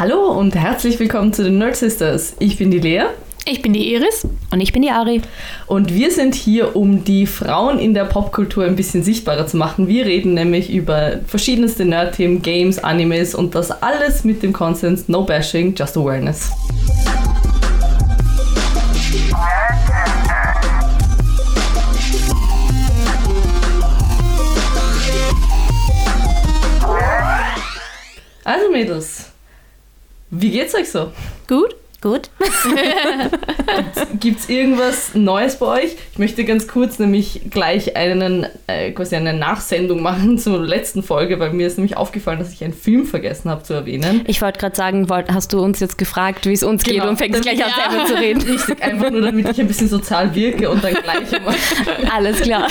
Hallo und herzlich willkommen zu den Nerd Sisters. Ich bin die Lea. Ich bin die Iris. Und ich bin die Ari. Und wir sind hier, um die Frauen in der Popkultur ein bisschen sichtbarer zu machen. Wir reden nämlich über verschiedenste Nerd-Themen, Games, Animes und das alles mit dem Konsens No Bashing, Just Awareness. Also Mädels, wie geht's euch so? Gut? Gut. Gibt's irgendwas Neues bei euch? Ich möchte ganz kurz nämlich gleich einen, äh, quasi eine Nachsendung machen zur letzten Folge, weil mir ist nämlich aufgefallen, dass ich einen Film vergessen habe zu erwähnen. Ich wollte gerade sagen, wollt, hast du uns jetzt gefragt, wie es uns Genau. geht und fängst gleich an, Ja. selber zu reden. Richtig, einfach nur damit ich ein bisschen sozial wirke und dann gleich immer. Alles klar.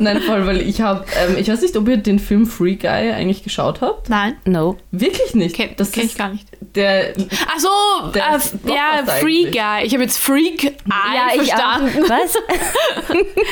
Nein, voll, weil ich habe, ähm, ich weiß nicht, ob ihr den Film Free Guy eigentlich geschaut habt. Nein. No. Wirklich nicht. Kenn, das kenn ich gar nicht. Der. Ach so, Der äh, ja, eigentlich. Guy. Ich habe jetzt Freak Eye verstanden. auch. Was?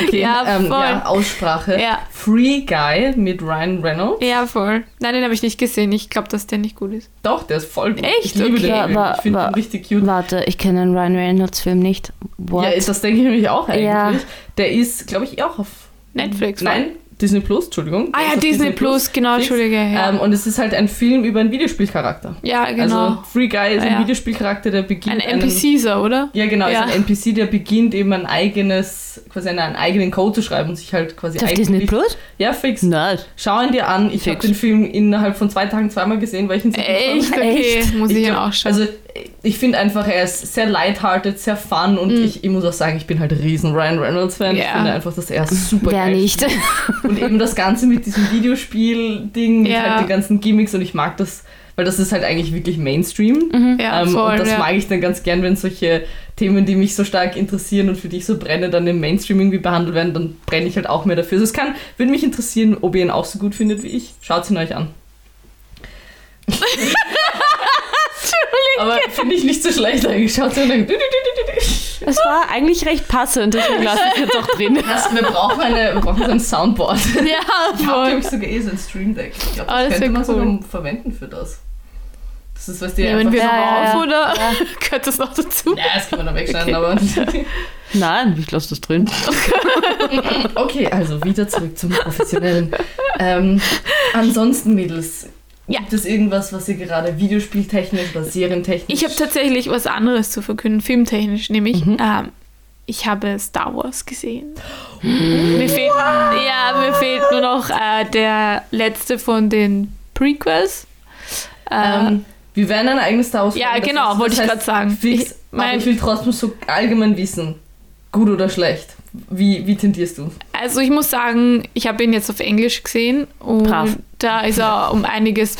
Okay, Ja, ähm, voll. ja, Aussprache. Ja. Free Guy mit Ryan Reynolds. Ja, voll. Nein, den habe ich nicht gesehen. Ich glaube, dass der nicht gut ist. Doch, der ist voll gut. Echt? Ich Okay. den. Ja, war- ich finde den richtig cute. Warte, ich kenne den Ryan Reynolds Film nicht. What? Ja, das denke ich nämlich auch eigentlich. Ja. Der ist, glaube ich, auch auf Netflix. Nein, Disney Plus, Entschuldigung. Ah ja, ist auf Disney Plus, genau, fix. Entschuldige. Ja, Ähm, und es ist halt ein Film über einen Videospielcharakter. ja genau. Also Free Guy ist Ah, ein ja. Videospielcharakter, der beginnt ein einen- NPC-Ser, oder? Ja, genau, Ja. ist ein NPC, der beginnt eben ein eigenes, quasi einen, einen eigenen Code zu schreiben und sich halt quasi auf Disney Plus? Ja, fix. Nerd. Schau ihn dir an. Ich habe den Film innerhalb von zwei Tagen zweimal gesehen, weil ich ihn so Echt? Okay, Echt? muss ich, Ich ihn auch schauen. Also ich finde einfach, er ist sehr lighthearted, sehr fun und Mhm. ich, ich muss auch sagen, ich bin halt riesen Ryan Reynolds Fan. Ich Ja. finde einfach, dass er super Wer geil nicht? spielt. Und eben das Ganze mit diesem Videospiel-Ding, mit Ja. halt den ganzen Gimmicks und ich mag das, weil das ist halt eigentlich wirklich Mainstream. ja, ähm, voll. und das ja. mag ich dann ganz gern, wenn solche Themen, die mich so stark interessieren und für die ich so brenne, dann im Mainstream irgendwie behandelt werden, dann brenne ich halt auch mehr dafür. Also es kann, würde mich interessieren, ob ihr ihn auch so gut findet wie ich. Schaut ihn euch an. Aber finde ich nicht so schlecht eigentlich. Schaut ihn euch an. Es war eigentlich recht passend, deswegen lasse ich jetzt auch drin. Das, wir brauchen, eine, wir brauchen so ein Soundboard. Ja, Ich habe, voll. glaube ich, sogar eh so ein Stream Deck. Ich glaube, Oh, das das könnte man sogar cool. verwenden für das. Das ist, was die Nehmen wir Ja, noch ja, auf ja. oder gehört das noch dazu? Ja, das kann man dann wegschneiden, aber. Nein, ich lasse das drin. Okay, also wieder zurück zum Professionellen. Ähm, ansonsten, Mädels, Ja. gibt es irgendwas, was ihr gerade videospieltechnisch oder serientechnisch. Ich habe tatsächlich was anderes zu verkünden, filmtechnisch, nämlich Mhm. ähm, ich habe Star Wars gesehen. Mir fehlt, ja, mir fehlt nur noch äh, der letzte von den Prequels. Äh, Ähm, wir werden ein eigenes Star Wars Ja, genau, wollte ich grad sagen. Fix, Ich aber mein- ich will trotzdem so allgemein wissen, gut oder schlecht. Wie, wie tendierst du? also ich muss sagen, ich habe ihn jetzt auf Englisch gesehen und Brav. da ist er um einiges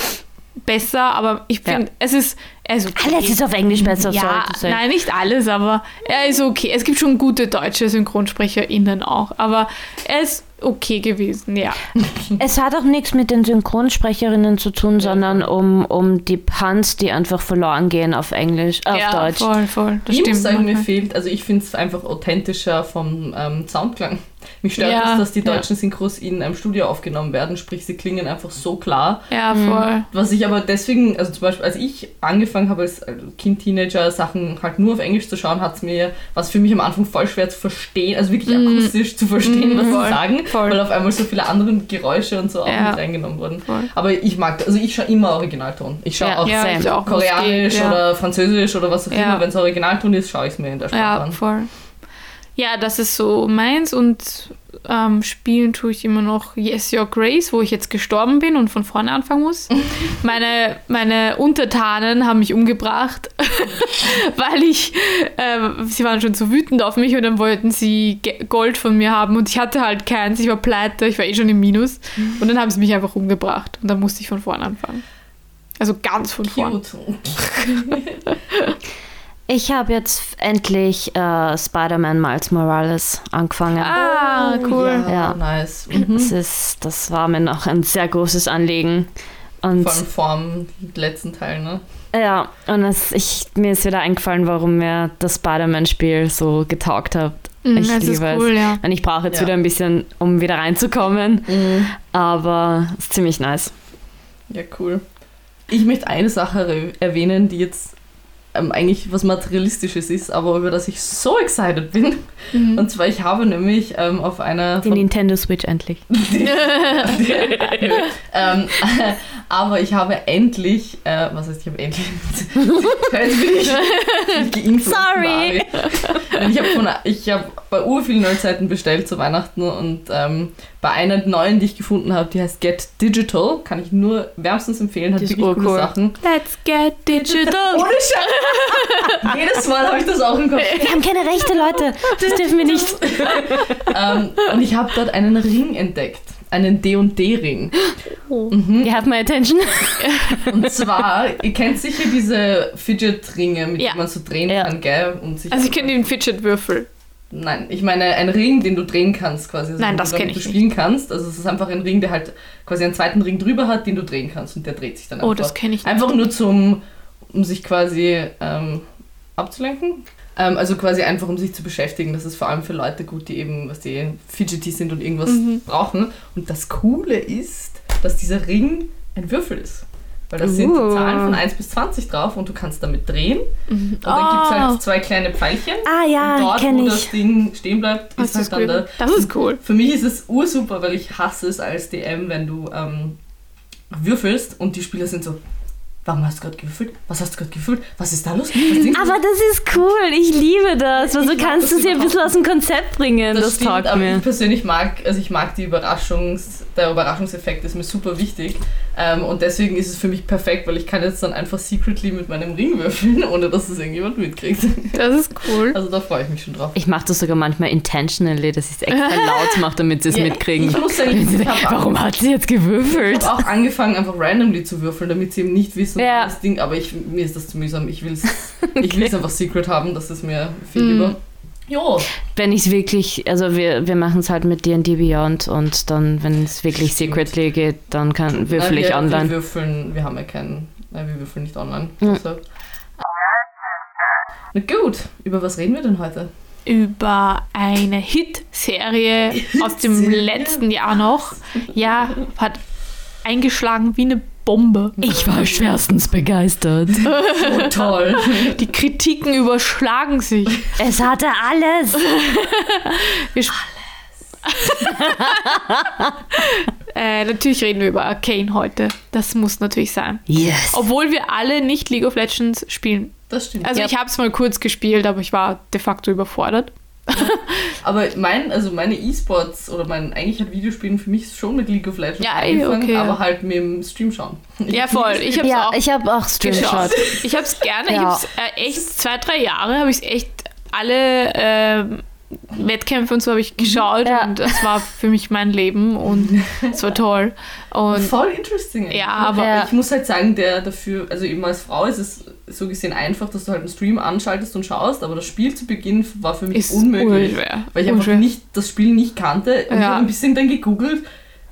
besser, aber ich Ja. finde, es ist, er ist okay. Alles ist auf Englisch besser, ja, say. nein, nicht alles, aber er ist okay. Es gibt schon gute deutsche SynchronsprecherInnen auch, aber er ist okay gewesen, ja. Es hat auch nichts mit den Synchronsprecherinnen zu tun, sondern um, um die Puns, die einfach verloren gehen auf Englisch, auf ja, Deutsch. voll, voll. Das ich stimmt. muss sagen, mir fehlt, also ich finde es einfach authentischer vom ähm, Soundklang. Mich stört Ja, es, dass die ja. deutschen Synchros in einem Studio aufgenommen werden, sprich sie klingen einfach so klar. Ja, voll. Was ich aber deswegen, also zum Beispiel, als ich angefangen habe als Kind, Teenager, Sachen halt nur auf Englisch zu schauen, hat es mir, was für mich am Anfang voll schwer zu verstehen, also wirklich akustisch zu verstehen, Mm, was voll, sie sagen, voll. weil auf einmal so viele andere Geräusche und so auch Ja. mit reingenommen wurden. Voll. Aber ich mag, also ich schaue immer Originalton. Ich schaue Ja, auch Ja, auch. Koreanisch ja. oder Französisch oder was auch Ja. immer, wenn es Originalton ist, schaue ich es mir in der Sprache Ja, an. voll. Ja, das ist so meins und ähm, spielen tue ich immer noch Yes Your Grace, wo ich jetzt gestorben bin und von vorne anfangen muss. meine, meine Untertanen haben mich umgebracht, weil ich, äh, sie waren schon so wütend auf mich und dann wollten sie Gold von mir haben und ich hatte halt keins, ich war pleite, ich war eh schon im Minus und dann haben sie mich einfach umgebracht und dann musste ich von vorne anfangen. Also ganz von vorne. Ich habe jetzt endlich äh, Spider-Man Miles Morales angefangen. Ah, cool. Ja, Ja. nice. Mhm. Das, ist, das war mir noch ein sehr großes Anliegen. Und Vor allem vorm letzten Teil, ne? ja, und es, ich, mir ist wieder eingefallen, warum mir das Spider-Man-Spiel so getaugt hat. Mhm, ich das ist liebe cool, es. ja. Und ich brauche jetzt Ja. wieder ein bisschen, um wieder reinzukommen. Aber es ist ziemlich nice. Ja, cool. Ich möchte eine Sache erwähnen, die jetzt ähm, eigentlich was Materialistisches ist, aber über das ich so excited bin. Und zwar, ich habe nämlich ähm, auf einer... Die Nintendo Switch endlich. ähm, aber ich habe endlich, äh, was heißt, ich habe endlich, jetzt bin ich, bin ich geinfluenced von Sorry. Ich habe von- ich habe bei ur vielen Neuzeiten bestellt zu Weihnachten und ähm, bei einer neuen, die ich gefunden habe, die heißt Get Digital, kann ich nur wärmstens empfehlen, hat Die wirklich coole. Sachen. Let's get digital. Ohne Scheiß! Jedes Mal habe ich das auch im Kopf. Wir haben keine Rechte, Leute. Das dürfen wir nicht. Ähm, und ich habe dort einen Ring entdeckt. Einen D&D-Ring. You have my attention. Und zwar, ihr kennt sicher diese Fidget-Ringe, mit Ja. denen man so drehen Ja. kann, gell? Und sich Also ich kenne den Fidget-Würfel. Nein, ich meine ein Ring, den du drehen kannst quasi. Also Nein, das du damit kenn ich du spielen kannst. Also es ist einfach ein Ring, der halt quasi einen zweiten Ring drüber hat, den du drehen kannst und der dreht sich dann Oh, einfach. das kenne ich nicht. Einfach nur zum, um sich quasi ähm, abzulenken. Ähm, also quasi einfach, um sich zu beschäftigen. Das ist vor allem für Leute gut, die eben, was die fidgety sind und irgendwas Mhm. brauchen. Und das Coole ist, dass dieser Ring ein Würfel ist. Weil da sind Uh. die Zahlen von 1 bis 20 drauf und du kannst damit drehen. Und dann gibt es halt zwei kleine Pfeilchen. Ah und ja, dort, wo das. Ding stehen bleibt, Das ist halt dann cool. der. das ist cool. Für mich ist es ursuper, weil ich hasse es als DM, wenn du ähm, würfelst und die Spieler sind so, warum hast du gerade gewürfelt? Was hast du gerade gewürfelt? Was ist da los? Aber das ist cool. Ich liebe das. Weil so Ich kannst das du sie ein überhaupt bisschen aus dem Konzept bringen. Das, stimmt, taugt aber mir. ich persönlich mag, also ich mag die Überraschungs, der Überraschungseffekt ist mir super wichtig ähm, und deswegen ist es für mich perfekt, weil ich kann jetzt dann einfach secretly mit meinem Ring würfeln, ohne dass es irgendjemand mitkriegt. Das ist cool. Also da freue ich mich schon drauf. Ich mache das sogar manchmal intentionally, dass ich es extra laut mache, damit sie es Ja, mitkriegen. Ich muss sagen, ich habe Warum hat sie jetzt gewürfelt? Ich habe auch angefangen, einfach randomly zu würfeln, damit sie eben nicht wissen, Ja. das Ding, aber ich, mir ist das zu mühsam. Ich will es ich will's einfach secret haben, das ist mir viel Mm. Jo, Wenn ich es wirklich, also wir, wir machen es halt mit D&D Beyond und dann, wenn es wirklich Stimmt. secretly geht, dann kann, würfel Nein, ich wir, online. Wir würfeln, wir haben ja keinen, nein, wir würfeln nicht online. Mhm. Deshalb. Na gut, über was reden wir denn heute? Über eine Hit-Serie aus dem letzten Jahr noch. Ja, hat eingeschlagen wie eine Bombe. Ich war schwerstens begeistert. Oh, toll. Die Kritiken überschlagen sich. es hatte alles. Wir sp- äh, natürlich reden wir über Arcane heute. Das muss natürlich sein. Yes. Obwohl wir alle nicht League of Legends spielen. Das stimmt. Also Ja. ich habe es mal kurz gespielt, aber ich war de facto überfordert. aber mein, also meine E-Sports oder mein, eigentlich hat Videospielen für mich schon mit League of Legends Ja, angefangen, okay. aber halt mit dem Stream schauen. Ich Ja, voll. Ich hab's Ja, auch ich habe auch Streamshot. geschaut. Ich habe es gerne. Ich Ja. hab's, äh, echt zwei, drei Jahre habe ich echt alle ähm, Wettkämpfe und so habe ich geschaut Ja. und das war für mich mein Leben und es war toll. Und Voll interesting. Ja, aber- Ja. ich muss halt sagen, der dafür, also eben als Frau ist es so gesehen einfach, dass du halt einen Stream anschaltest und schaust, aber das Spiel zu Beginn war für mich ist unmöglich. unschwer. Weil ich einfach Unschwer. nicht, das Spiel nicht kannte und ich Ja. habe ein bisschen dann gegoogelt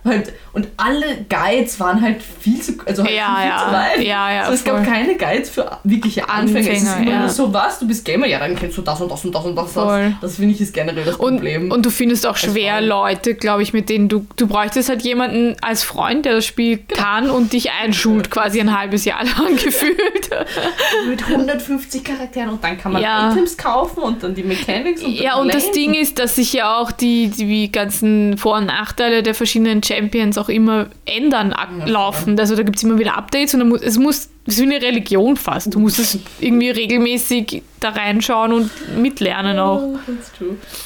halt, und alle Guides waren halt viel zu, also halt Ja, viel ja. zu weit. Ja, ja, also es gab keine Guides für wirkliche Anfänger. es ist Anfänger, immer ja. so, was, du bist Gamer, ja, dann kennst du das und das und das und das. Voll. Das, das finde ich ist generell das Und, Problem. und du findest auch schwer. Leute, glaube ich, mit denen du, du bräuchtest halt jemanden als Freund, der das Spiel Genau. kann und dich einschult, quasi ein halbes Jahr lang gefühlt. mit 150 Charakteren und dann kann man Ja. Items kaufen und dann die Mechanics und Ja, und das Ding ist, dass sich ja auch die, die ganzen Vor- und Nachteile der verschiedenen Champions auch immer ändern, laufen. Also da gibt es immer wieder Updates und muss, es muss, es ist wie eine Religion fast. Du musst es irgendwie regelmäßig da reinschauen und mitlernen auch.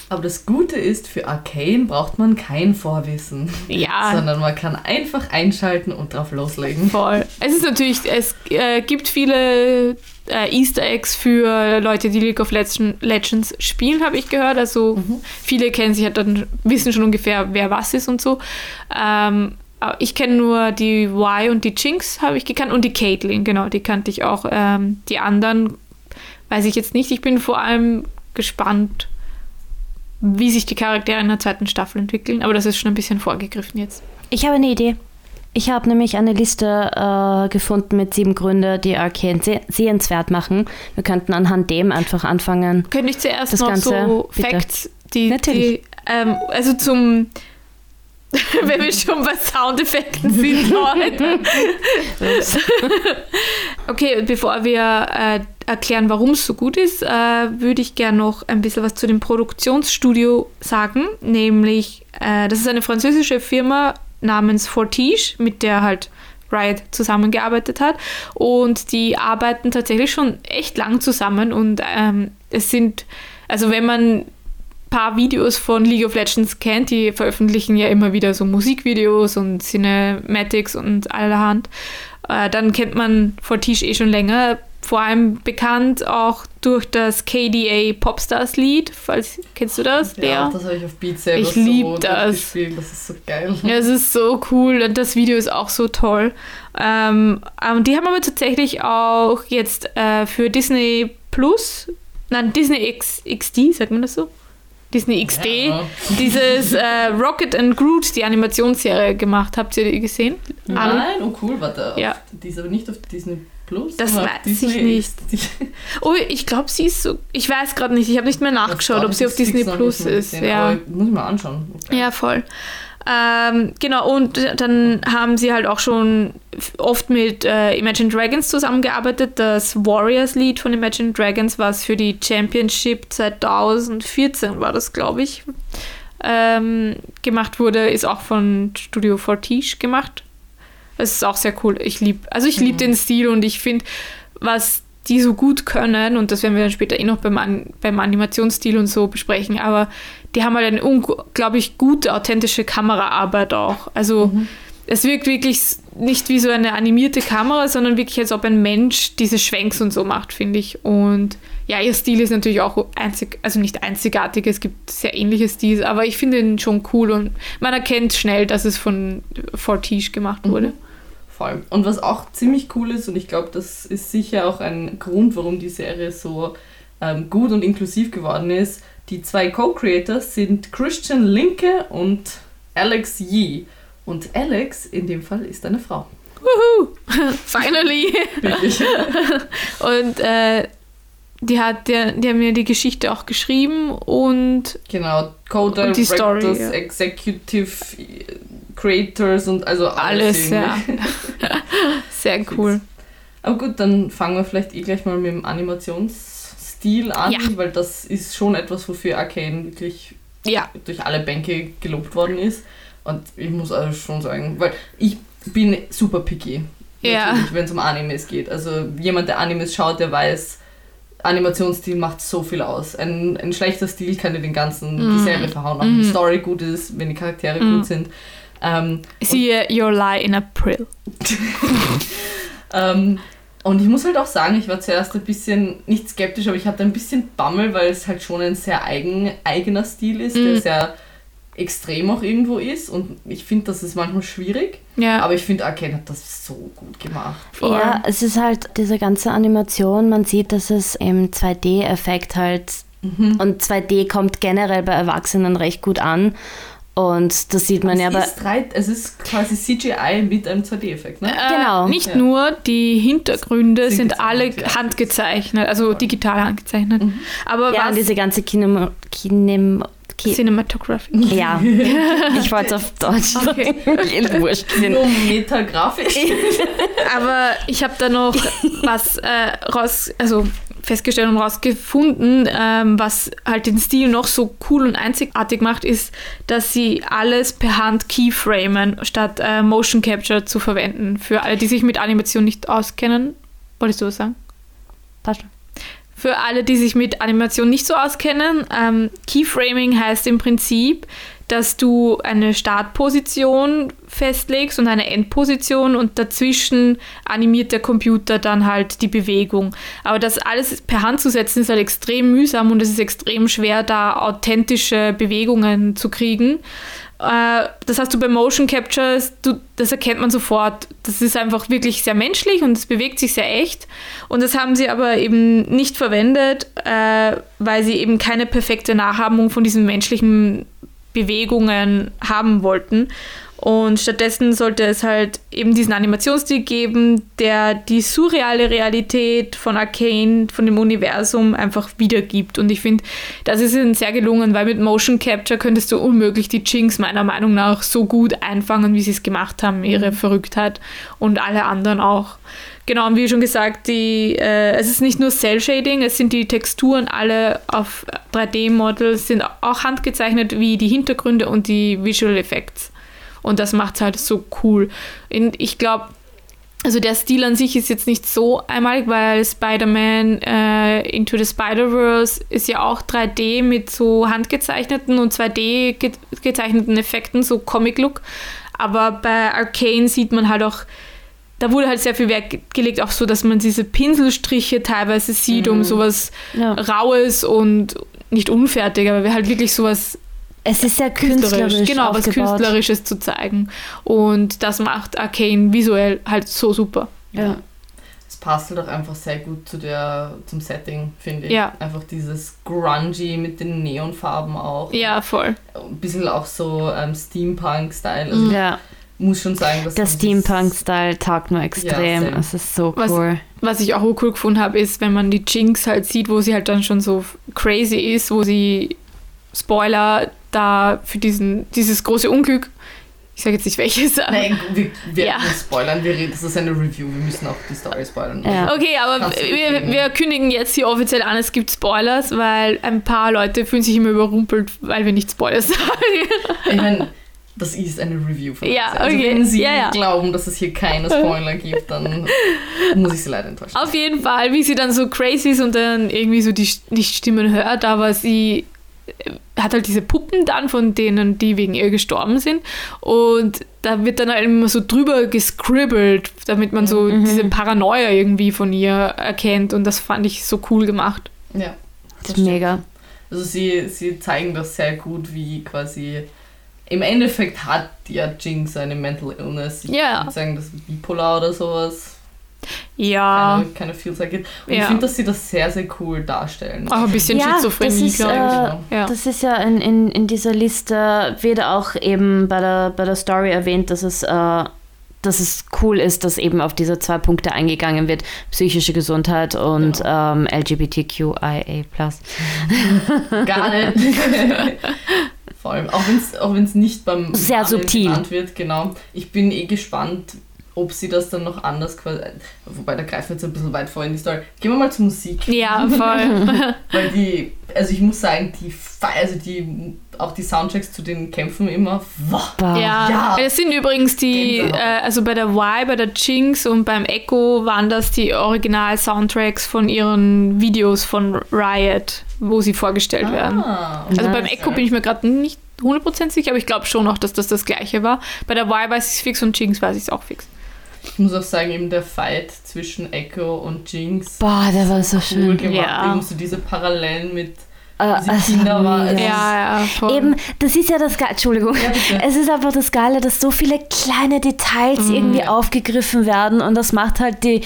Aber das Gute ist, für Arcane braucht man kein Vorwissen. Ja. Sondern man kann einfach einschalten und drauf loslegen. Voll. Es ist natürlich, es äh, gibt viele äh, Easter Eggs für Leute, die League of Legends, spielen, habe ich gehört. Also viele kennen sich halt dann, wissen schon ungefähr, wer was ist und so. Ähm, ich kenne nur die Y und die Jinx habe ich gekannt und die Caitlyn, genau, die kannte ich auch. Ähm, die anderen weiß ich jetzt nicht. Ich bin vor allem gespannt, wie sich die Charaktere in der zweiten Staffel entwickeln. Aber das ist schon ein bisschen vorgegriffen jetzt. Ich habe eine Idee. Ich habe nämlich eine Liste äh, gefunden mit sieben Gründen, die Arcane seh sehenswert machen. Wir könnten anhand dem einfach anfangen. Könnte ich zuerst Das noch Ganze, so bitte. Facts, die, Natürlich. die ähm, also zum Wenn wir schon bei Soundeffekten sind, Leute. okay, bevor wir äh, erklären, warum es so gut ist, äh, würde ich gerne noch ein bisschen was zu dem Produktionsstudio sagen. Nämlich, äh, das ist eine französische Firma namens Fortige, mit der halt Riot zusammengearbeitet hat. Und die arbeiten tatsächlich schon echt lang zusammen. Und ähm, es sind, also wenn man paar Videos von League of Legends kennt, die veröffentlichen ja immer wieder so Musikvideos und Cinematics und allerhand, äh, dann kennt man Fortiche eh schon länger. Vor allem bekannt auch durch das KDA Popstars Lied. Falls, kennst du das, Lea? Ja, das habe ich auf Beat selber Ich so lieb das. Das ist so geil. Ja, es ist so cool und das Video ist auch so toll. Ähm, ähm, die haben aber tatsächlich auch jetzt äh, für Disney Plus, nein, Disney X, XD, sagt man das so? Disney XD, Ja. dieses äh, Rocket and Groot, die Animationsserie gemacht. Habt ihr die gesehen? Nein, oh cool, warte. Ja. Die ist aber nicht auf Disney Plus. Das weiß ich nicht. Oh, ich glaube, sie ist so. Ich weiß gerade nicht, ich habe nicht mehr nachgeschaut, ob sie auf Disney Plus ist. Ja. Muss ich mal anschauen. Okay. Ja, voll. Ähm, genau, und dann haben sie halt auch schon oft mit äh, Imagine Dragons zusammengearbeitet. Das Warriors-Lied von Imagine Dragons, was für die Championship 2014 war das, glaube ich, ähm, gemacht wurde, ist auch von Studio Fortige gemacht. Es ist auch sehr cool. Ich liebe, also ich liebe den Stil und ich finde, was die so gut können, und das werden wir dann später eh noch beim, An beim Animationsstil und so besprechen, aber die haben halt eine unglaublich gute, authentische Kameraarbeit auch. Also es wirkt wirklich nicht wie so eine animierte Kamera, sondern wirklich, als ob ein Mensch diese Schwenks und so macht, finde ich. Und ja, ihr Stil ist natürlich auch einzig, also nicht einzigartig, es gibt sehr ähnliche Stils, aber ich finde ihn schon cool und man erkennt schnell, dass es von Fortige gemacht wurde. Voll. Und was auch ziemlich cool ist, und ich glaube, das ist sicher auch ein Grund, warum die Serie so ähm, gut und inklusiv geworden ist. Die zwei Co-Creators sind Christian Linke und Alex Yee. Und Alex in dem Fall ist eine Frau. Wuhu! Finally! Und äh, die, hat, die, die haben mir die Geschichte auch geschrieben und genau. Und die Story, ja. Executive Creators und also alles. alles, ja. Sehr cool. Aber gut, dann fangen wir vielleicht eh gleich mal mit dem Animationsstil an, Ja. weil das ist schon etwas, wofür Arcane wirklich Ja, durch alle Bänke gelobt worden ist. Und ich muss also schon sagen, weil ich bin super picky, Ja. wenn es um Animes geht. Also jemand, der Animes schaut, der weiß, Animationsstil macht so viel aus. Ein, ein schlechter Stil kann dir den ganzen, die Mhm. Serie verhauen, auch wenn die Story gut ist, wenn die Charaktere Mhm. gut sind. Ähm, siehe Your Lie in April. Ähm, und ich muss halt auch sagen, ich war zuerst ein bisschen, nicht skeptisch, aber ich hatte ein bisschen Bammel, weil es halt schon ein sehr eigen, eigener Stil ist, der Mhm. sehr extrem auch irgendwo ist. Und ich finde, das ist manchmal schwierig. Ja, Aber ich finde, Arcane hat das so gut gemacht. voll. Ja, es ist halt diese ganze Animation, man sieht, dass es im 2D-Effekt halt und 2D kommt generell bei Erwachsenen recht gut an. Und das sieht man ja es, bei. es ist quasi CGI mit einem 2D-Effekt, ne? Äh, Genau. Nicht Ja. nur, die Hintergründe Sind sind, alle ja. handgezeichnet, also digital handgezeichnet. Aber Ja, diese ganze Kinem. Kinem Ki Cinematography. ja, ich wollte es auf Deutsch. Okay. Wurscht. Nur metagrafisch. Aber ich habe da noch was äh, raus, also festgestellt und rausgefunden, ähm, was halt den Stil noch so cool und einzigartig macht, ist, dass sie alles per Hand keyframen, statt äh, Motion Capture zu verwenden. Für alle, die sich mit Animation nicht auskennen. Wolltest du was sagen? Passt schon. Für alle, die sich mit Animation nicht so auskennen, ähm, Keyframing heißt im Prinzip, dass du eine Startposition festlegst und eine Endposition und dazwischen animiert der Computer dann halt die Bewegung. Aber das alles per Hand zu setzen ist halt extrem mühsam und es ist extrem schwer, da authentische Bewegungen zu kriegen. Äh, Das hast du bei Motion Capture, du, das erkennt man sofort. Das ist einfach wirklich sehr menschlich und es bewegt sich sehr echt. Und das haben sie aber eben nicht verwendet, äh, weil sie eben keine perfekte Nachahmung von diesen menschlichen Bewegungen haben wollten. Und stattdessen sollte es halt eben diesen Animationsstil geben, der die surreale Realität von Arcane, von dem Universum einfach wiedergibt. Und ich finde, das ist ihnen sehr gelungen, weil mit Motion Capture könntest du unmöglich die Jinx meiner Meinung nach so gut einfangen, wie sie es gemacht haben, ihre Verrücktheit und alle anderen auch. Genau, und wie schon gesagt, die, äh, es ist nicht nur Cell-Shading, es sind die Texturen alle auf 3D-Models, sind auch handgezeichnet wie die Hintergründe und die Visual Effects. Und das macht es halt so cool. Und ich glaube, also der Stil an sich ist jetzt nicht so einmalig, weil Spider-Man äh, Into the Spider-Verse ist ja auch 3D mit so handgezeichneten und 2D ge gezeichneten Effekten, so Comic-Look. Aber bei Arcane sieht man halt auch, da wurde halt sehr viel Wert gelegt, auch so, dass man diese Pinselstriche teilweise sieht, mhm. um sowas ja. Raues und nicht unfertig, aber halt wirklich sowas es ist sehr künstlerisch. künstlerisch genau, aufgebaut. was Künstlerisches zu zeigen. Und das macht Arcane visuell halt so super. Ja. Es passt halt auch einfach sehr gut zu der, zum Setting, finde ich. Ja. Einfach dieses Grungy mit den Neonfarben auch. Ja, voll. Ein bisschen auch so ähm, Steampunk-Style. Also ja. muss schon sagen, dass der Steampunk-Style taugt nur extrem. Ja, es ist so cool. Was, was ich auch cool gefunden habe, ist, wenn man die Jinx halt sieht, wo sie halt dann schon so crazy ist, wo sie Spoiler da für diesen, dieses große Unglück, ich sage jetzt nicht welches. Nein, wir werden ja. nicht spoilern, wir reden, das ist eine Review, wir müssen auch die Story spoilern. Ja. Okay, aber wir, wir, kündigen jetzt hier offiziell an, es gibt Spoilers, weil ein paar Leute fühlen sich immer überrumpelt, weil wir nicht Spoilers sagen. Ich meine, das ist eine Review von Ja, also okay. wenn Sie ja, glauben, dass es hier keine Spoiler gibt, dann muss ich Sie leider enttäuschen. Auf jeden Fall, wie sie dann so crazy ist und dann irgendwie so die, die Stimmen hört, aber sie hat halt diese Puppen dann von denen, die wegen ihr gestorben sind. Und da wird dann halt immer so drüber gescribbelt, damit man so mhm. diese Paranoia irgendwie von ihr erkennt. Und das fand ich so cool gemacht. Ja. Das ist mega. Also sie, sie zeigen das sehr gut, wie quasi im Endeffekt hat ja Jinx eine Mental Illness. Ich ja. würde sagen, das ist bipolar oder sowas ja. keine, keine Vielzahl gibt. Und ja. ich finde, dass sie das sehr, sehr cool darstellen. Auch ein bisschen ja, Schizophrenie, glaube ich. Äh, ja. Das ist ja in, in, in dieser Liste, wird auch eben bei der, bei der Story erwähnt, dass es, äh, dass es cool ist, dass eben auf diese zwei Punkte eingegangen wird: psychische Gesundheit und genau. ähm, LGBTQIA. Gar nicht. Vor allem, auch wenn es auch nicht beim sehr subtil genannt wird, genau. Ich bin eh gespannt, ob sie das dann noch anders quasi. Wobei, da greifen wir jetzt ein bisschen weit vor in die Story. Gehen wir mal zur Musik. Ja, voll. Weil die, also ich muss sagen, die, also die, auch die Soundtracks zu den Kämpfen immer. Wow. Ja, ja. es sind übrigens die, äh, also bei der Y, bei der Jinx und beim Echo waren das die Original-Soundtracks von ihren Videos von Riot, wo sie vorgestellt ah, werden. Also nice. beim Echo bin ich mir gerade nicht 100% sicher, aber ich glaube schon noch, dass das das gleiche war. Bei der Y weiß ich es fix und Jinx weiß ich es auch fix. Ich muss auch sagen, eben der Fight zwischen Echo und Jinx. Boah, der war so cool schön. Gemacht. Ja. Eben so diese Parallelen mit Uh, Kinder war. Ja, ja, Eben, das ist ja das Geile. Entschuldigung. Ja, es ist einfach das Geile, dass so viele kleine Details mm, irgendwie ja. aufgegriffen werden und das macht halt die,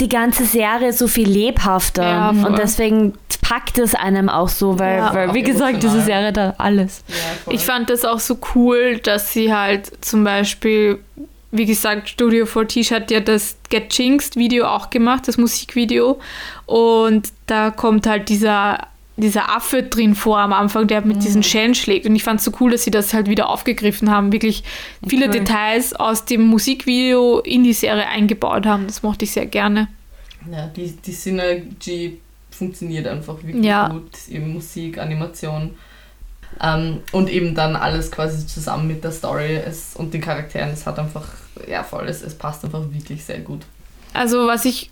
die ganze Serie so viel lebhafter. Ja, und deswegen packt es einem auch so, weil, weil wie gesagt, diese Serie da alles. ich fand das auch so cool, dass sie halt zum Beispiel wie gesagt, Studio 4T hat ja das Get Jinxed Video auch gemacht, das Musikvideo. Und da kommt halt dieser, dieser Affe drin vor am Anfang, der mit mhm. diesen Schellen schlägt. Und ich fand es so cool, dass sie das halt wieder aufgegriffen haben, wirklich viele cool. Details aus dem Musikvideo in die Serie eingebaut haben. Das mochte ich sehr gerne. Ja, die, die Synergy funktioniert einfach wirklich ja. gut. Eben Musik, Animation. Ähm, und eben dann alles quasi zusammen mit der Story es, und den Charakteren. Es hat einfach, ja voll, es, es passt einfach wirklich sehr gut. Also was ich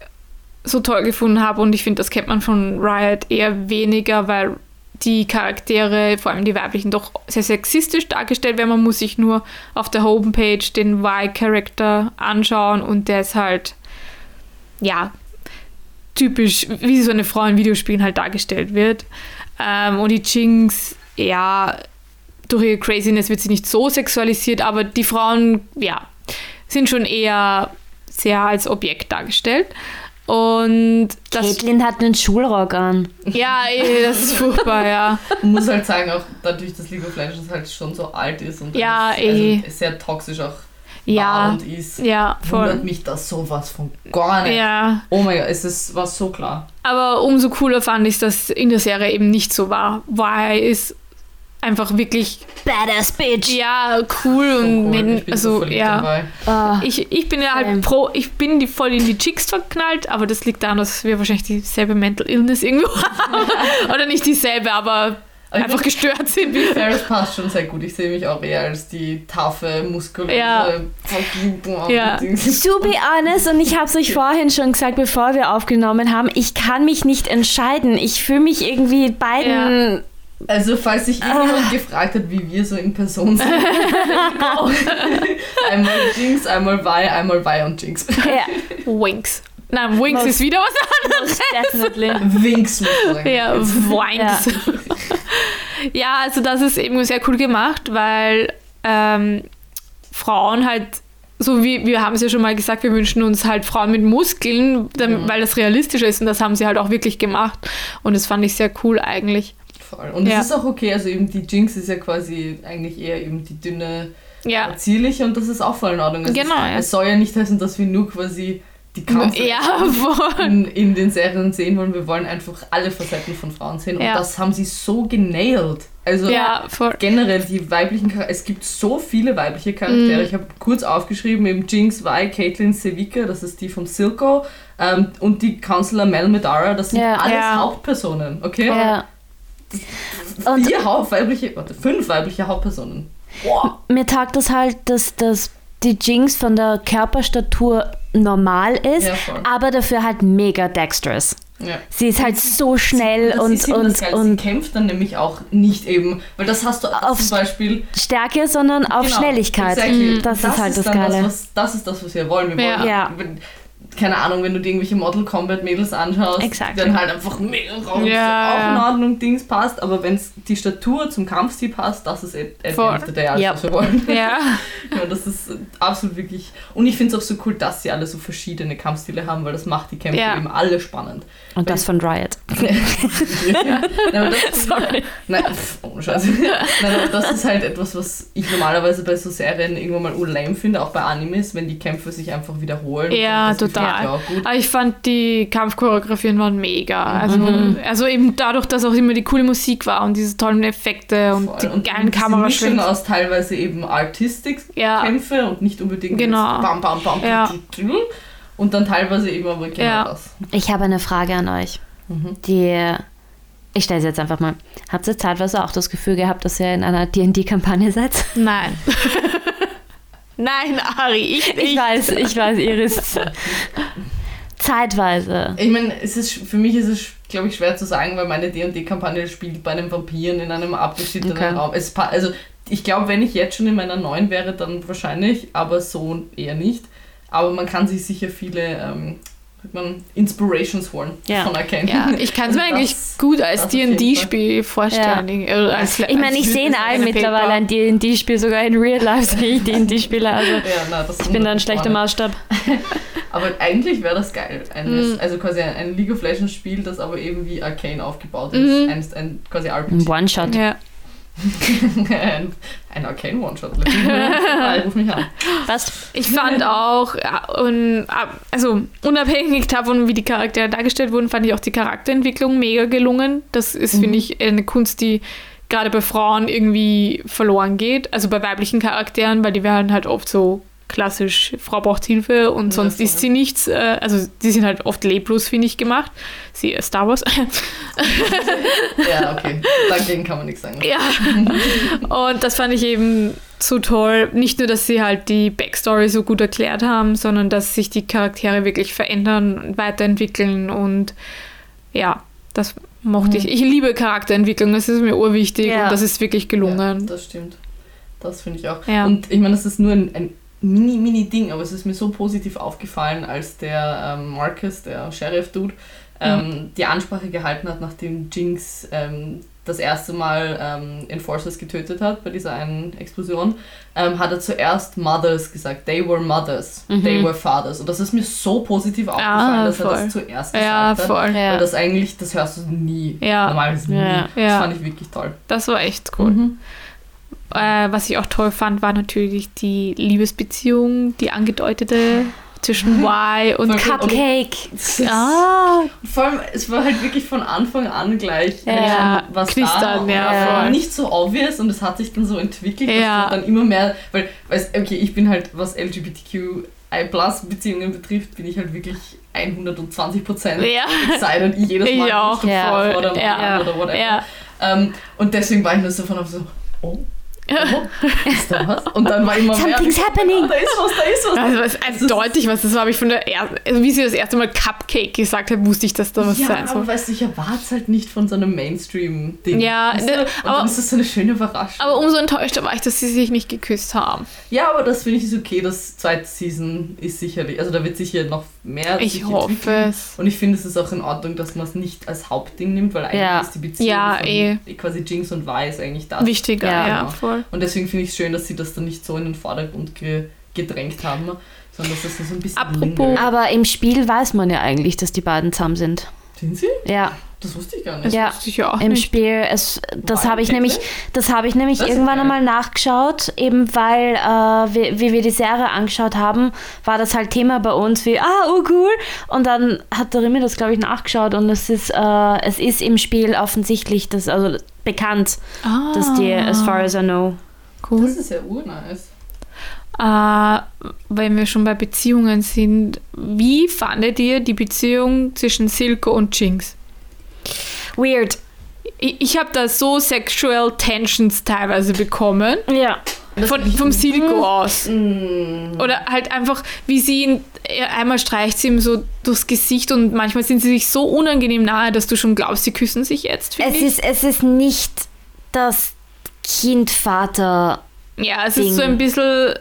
so toll gefunden habe und ich finde, das kennt man von Riot eher weniger, weil die Charaktere, vor allem die weiblichen, doch sehr sexistisch dargestellt werden. Man muss sich nur auf der Homepage den Y-Charakter anschauen und der ist halt, ja, typisch, wie so eine Frau in Videospielen halt dargestellt wird. Ähm, und die Jinx ja, durch ihre Craziness wird sie nicht so sexualisiert, aber die Frauen, ja, sind schon eher sehr als Objekt dargestellt. Und das. Caitlin hat einen Schulrock an. Ja, eh, das ist furchtbar, ja. Man muss halt sagen, auch dadurch, dass League of Legends halt schon so alt ist und ja, ist, eh. also sehr toxisch auch ja, und ist, ja, voll. wundert mich das sowas von gar nicht. Ja. Oh mein Gott, es ist, war so klar. Aber umso cooler fand ich, dass in der Serie eben nicht so war, weil es einfach wirklich badass bitch. Ja, cool so und cool. also so ja. Uh, ich, ich bin ja halt pro, ich bin die voll in die Chicks verknallt, aber das liegt daran, dass wir wahrscheinlich dieselbe Mental Illness irgendwo haben. Oder nicht dieselbe, aber einfach gestört sind. Wie Ferris passt schon sehr gut. Ich sehe mich auch eher als die taffe, muskulöse ja. ja. To be honest, und ich habe es euch vorhin schon gesagt, bevor wir aufgenommen haben, ich kann mich nicht entscheiden. Ich fühle mich irgendwie beiden... Ja also, falls sich irgendjemand ah. gefragt hat, wie wir so in Person sind, einmal Jinx, einmal Vi, einmal Vi und Jinx. Ja. Winks. Nein, most, ist wieder was anderes. Definitely. Winks muss Ja, Winks. Ja. ja, also das ist eben sehr cool gemacht, weil ähm, Frauen halt so wie wir haben es ja schon mal gesagt, wir wünschen uns halt Frauen mit Muskeln, damit, mhm. weil das realistischer ist und das haben sie halt auch wirklich gemacht und das fand ich sehr cool eigentlich. Voll. Und ja. es ist auch okay, also eben die Jinx ist ja quasi eigentlich eher eben die dünne, ja. zierliche und das ist auch voll in Ordnung. Also genau, es, ja. es soll ja nicht heißen, dass wir nur quasi die Kampf ja, in, in, den Serien sehen wollen. Wir wollen einfach alle Facetten von Frauen sehen und das haben sie so genailt. Also ja, generell die weiblichen Charaktere, es gibt so viele weibliche Charaktere. Mm. Ich habe kurz aufgeschrieben, eben Jinx, Vi, Caitlyn, Sevika, das ist die vom Silco ähm, und die Counselor Mel Medara, das sind ja. alles ja. Hauptpersonen, okay? Ja. Und Vier weibliche, warte, fünf weibliche Hauptpersonen. Wow. Mir tagt das halt, dass, dass die Jinx von der Körperstatur normal ist, ja, aber dafür halt mega dexterous. Ja. Sie ist halt so schnell das und ist und, das und sie kämpft dann nämlich auch nicht eben, weil das hast du auf zum Beispiel Stärke, sondern auf genau, Schnelligkeit. Exactly. Das, das, ist halt das Geile. Das, was, das ist das, was wir wollen. Wir wollen ja keine Ahnung, wenn du dir irgendwelche Model Combat Mädels anschaust, exactly. dann halt einfach mega raus, ja. auch in Ordnung, Dings passt, aber wenn es die Statur zum Kampfstil passt, das ist at the end of the day yep. was wir wollen. Ja. ja, das ist absolut wirklich, und ich finde es auch so cool, dass sie alle so verschiedene Kampfstile haben, weil das macht die Kämpfe ja. eben alle spannend. Und das von Riot. ja, das, Sorry. Nein, pff, oh Scheiße. Nein, aber das ist halt etwas, was ich normalerweise bei so Serien irgendwann mal urlame finde, auch bei Animes, wenn die Kämpfe sich einfach wiederholen. Ja, total total. Aber ich fand die Kampfchoreografien waren mega. Also, mhm. also eben dadurch, dass auch immer die coole Musik war und diese tollen Effekte und Voll. die und geilen Kameraschwenks. aus teilweise eben Artistik-Kämpfe ja. und nicht unbedingt genau. bam, bam, bam, ja. und dann teilweise eben aber genau ja. das. Ich habe eine Frage an euch. Mhm. Die ich stelle sie jetzt einfach mal. Habt ihr zeitweise auch das Gefühl gehabt, dass ihr in einer D&D-Kampagne seid? Nein. Nein, Ari, ich nicht. Ich weiß, ich weiß, Iris. Zeitweise. Ich meine, es ist, für mich ist es, glaube ich, schwer zu sagen, weil meine D&D-Kampagne spielt bei einem Vampiren in einem abgeschiedenen okay. Raum. Es, also, ich glaube, wenn ich jetzt schon in meiner neuen wäre, dann wahrscheinlich, aber so eher nicht. Aber man kann sich sicher viele ähm, man Inspirations holen ja. von erkennen. Ja, ich kann es mir eigentlich gut als D&D-Spiel vorstellen. Ja. Äh, als, ich meine, ich sehe in allem mittlerweile ein D&D-Spiel, sogar in Real Life sehe ich D&D-Spieler. Also ja, na, ich bin da ein schlechter Maßstab. aber eigentlich wäre das geil. Ein, mm. Also quasi ein League of Legends Spiel, das aber eben wie Arcane aufgebaut ist. Mm. Ein, ein quasi RPG. Ein One-Shot. Ja ein, Arcane One-Shot. Ruf mich an. Was? Ich fand auch, und, also unabhängig davon, wie die Charaktere dargestellt wurden, fand ich auch die Charakterentwicklung mega gelungen. Das ist, mhm. finde ich, eine Kunst, die gerade bei Frauen irgendwie verloren geht. Also bei weiblichen Charakteren, weil die werden halt oft so klassisch, Frau braucht Hilfe und sonst ist sie nichts. Äh, also die sind halt oft leblos, finde ich, gemacht. Sie Star Wars. ja, okay. Dagegen kann man nichts sagen. Ja. Und das fand ich eben so toll. Nicht nur, dass sie halt die Backstory so gut erklärt haben, sondern dass sich die Charaktere wirklich verändern und weiterentwickeln und ja, das mochte mhm. ich. Ich liebe Charakterentwicklung, das ist mir urwichtig ja. und das ist wirklich gelungen. Ja, das stimmt. Das finde ich auch. Ja. Und ich meine, das ist nur ein, ein mini, mini Ding, aber es ist mir so positiv aufgefallen, als der ähm, Marcus, der Sheriff-Dude, ähm, mhm. die Ansprache gehalten hat, nachdem Jinx ähm, das erste Mal ähm, Enforcers getötet hat bei dieser einen Explosion, ähm, hat er zuerst Mothers gesagt. They were mothers, mhm. they were fathers. Und das ist mir so positiv aufgefallen, ah, dass er das zuerst gesagt ja, voll. hat. Ja. Weil das eigentlich, das hörst du nie. Ja. Normalerweise nie. Ja. Das fand ich wirklich toll. Das war echt cool. Mhm. Äh, was ich auch toll fand, war natürlich die Liebesbeziehung, die angedeutete zwischen Y und Cupcake. Ah. Vor allem, es war halt wirklich von Anfang an gleich ja, was Knistern, da. Ja, nicht so obvious und es hat sich dann so entwickelt, ja. dass dann immer mehr, weil, weißt, okay, ich bin halt, was LGBTQ Beziehungen betrifft, bin ich halt wirklich 120 Prozent ja. excited jedes Mal. Ich auch. Ja. Oder, ja. oder whatever. Ja. Um, und deswegen war ich nur so von so, oh, Oh, ist da was? Und dann war immer Something's mehr, happening. Da ist was, da ist was. Also was eindeutig was. Das habe ich von der ersten, also wie sie das erste Mal Cupcake gesagt hat, wusste ich, dass da was ja, sein soll. aber weißt du, ich erwarte es halt nicht von so einem Mainstream-Ding. Ja, weißt du? Und aber, dann ist das so eine schöne Überraschung. Aber umso enttäuschter war ich, dass sie sich nicht geküsst haben. Ja, aber das finde ich ist okay. Das zweite Season ist sicherlich, also da wird sicher noch mehr Ich hoffe es. Und ich finde, es ist auch in Ordnung, dass man es nicht als Hauptding nimmt, weil eigentlich ja. ist die Beziehung ja, von eh. quasi Jinx und Vi eigentlich das. Wichtiger, ja, ja voll. Und deswegen finde ich schön, dass sie das dann nicht so in den Vordergrund ge gedrängt haben, sondern dass das so ein bisschen. Apropos, aber im Spiel weiß man ja eigentlich, dass die beiden zusammen sind. Sind sie? Ja. Das wusste ich gar nicht. Ja, das ja im nicht. Spiel. Es, das habe ich nämlich, das habe ich nämlich irgendwann einmal nachgeschaut, eben weil, äh, wie, wie, wir die Serie angeschaut haben, war das halt Thema bei uns wie, ah, oh cool. Und dann hat der Rimi das, glaube ich, nachgeschaut und es ist, äh, es ist im Spiel offensichtlich, das, also bekannt, ah. dass die, as far as I know, Cool. Das ist ja urnice. Äh, wenn wir schon bei Beziehungen sind, wie fandet ihr die Beziehung zwischen Silko und Jinx? Weird. Ich, ich habe da so sexual tensions teilweise bekommen. Ja. Von, vom Silko aus. Mm. Oder halt einfach, wie sie ihn, einmal streicht sie ihm so durchs Gesicht und manchmal sind sie sich so unangenehm nahe, dass du schon glaubst, sie küssen sich jetzt. Es ist, es ist nicht das Kind-Vater. Ja, es Ding. ist so ein bisschen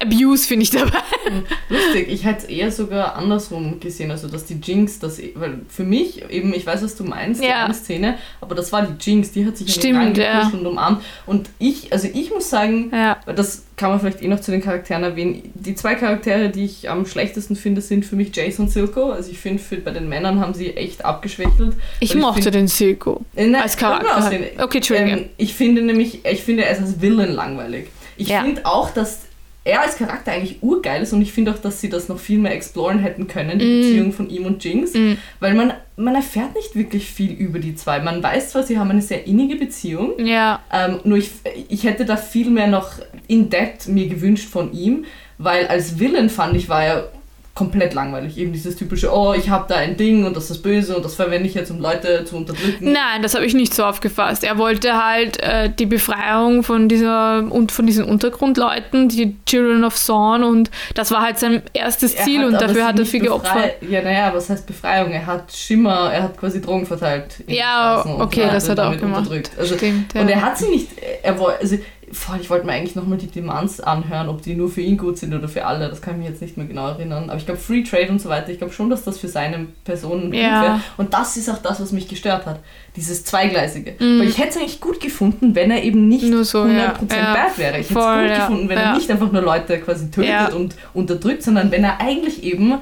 Abuse, finde ich dabei. Hm, lustig, ich hätte es eher sogar andersrum gesehen, also dass die Jinx, das, weil für mich eben, ich weiß, was du meinst, ja. die Szene, aber das war die Jinx, die hat sich Stimmt, ja. und umarmt. Und ich, also ich muss sagen, ja. das kann man vielleicht eh noch zu den Charakteren erwähnen, die zwei Charaktere, die ich am schlechtesten finde, sind für mich Jason und Silco. Also ich finde, bei den Männern haben sie echt abgeschwächtelt. Ich mochte find, den Silco äh, als Charakter. Okay, Entschuldigung. Ähm, ich finde nämlich, ich finde er ist als Villain langweilig. Ich finde auch, dass er als Charakter eigentlich urgeil ist und ich finde auch, dass sie das noch viel mehr exploren hätten können, die mm. Beziehung von ihm und Jinx, mm. weil man, man erfährt nicht wirklich viel über die zwei. Man weiß zwar, sie haben eine sehr innige Beziehung, ja. ähm, nur ich, ich hätte da viel mehr noch in depth mir gewünscht von ihm, weil als Villain fand ich, war er komplett langweilig. Eben dieses typische, oh, ich habe da ein Ding und das ist böse und das verwende ich jetzt, um Leute zu unterdrücken. Nein, das habe ich nicht so aufgefasst. Er wollte halt äh, die Befreiung von dieser und von diesen Untergrundleuten, die Children of Zorn und das war halt sein erstes Ziel und dafür hat er viel geopfert. Ja, naja, was heißt Befreiung? Er hat Schimmer, er hat quasi Drogen verteilt. Ja, okay, das hat er auch gemacht. Also, Stimmt, ja. Und er hat sie nicht, er wollte, also Voll, ich wollte mir eigentlich nochmal die Demands anhören, ob die nur für ihn gut sind oder für alle. Das kann ich mich jetzt nicht mehr genau erinnern. Aber ich glaube, Free Trade und so weiter, ich glaube schon, dass das für seine Person gut ja. wäre. Und das ist auch das, was mich gestört hat. Dieses Zweigleisige. Mhm. Weil ich hätte es eigentlich gut gefunden, wenn er eben nicht nur so, 100% ja. bad wäre. Ich hätte es gut ja. gefunden, wenn er nicht einfach nur Leute quasi tötet und unterdrückt, sondern wenn er eigentlich eben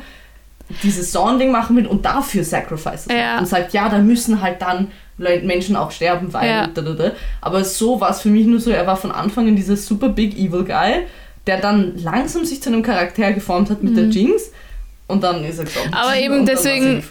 dieses Sounding machen will und dafür Sacrifices ja. und sagt, ja, da müssen halt dann Menschen auch sterben, weil. Ja. Da, da, da. Aber so war es für mich nur so, er war von Anfang an dieser super big evil guy, der dann langsam sich zu einem Charakter geformt hat mit mhm. der Jinx und dann ist er gestorben. Aber eben deswegen,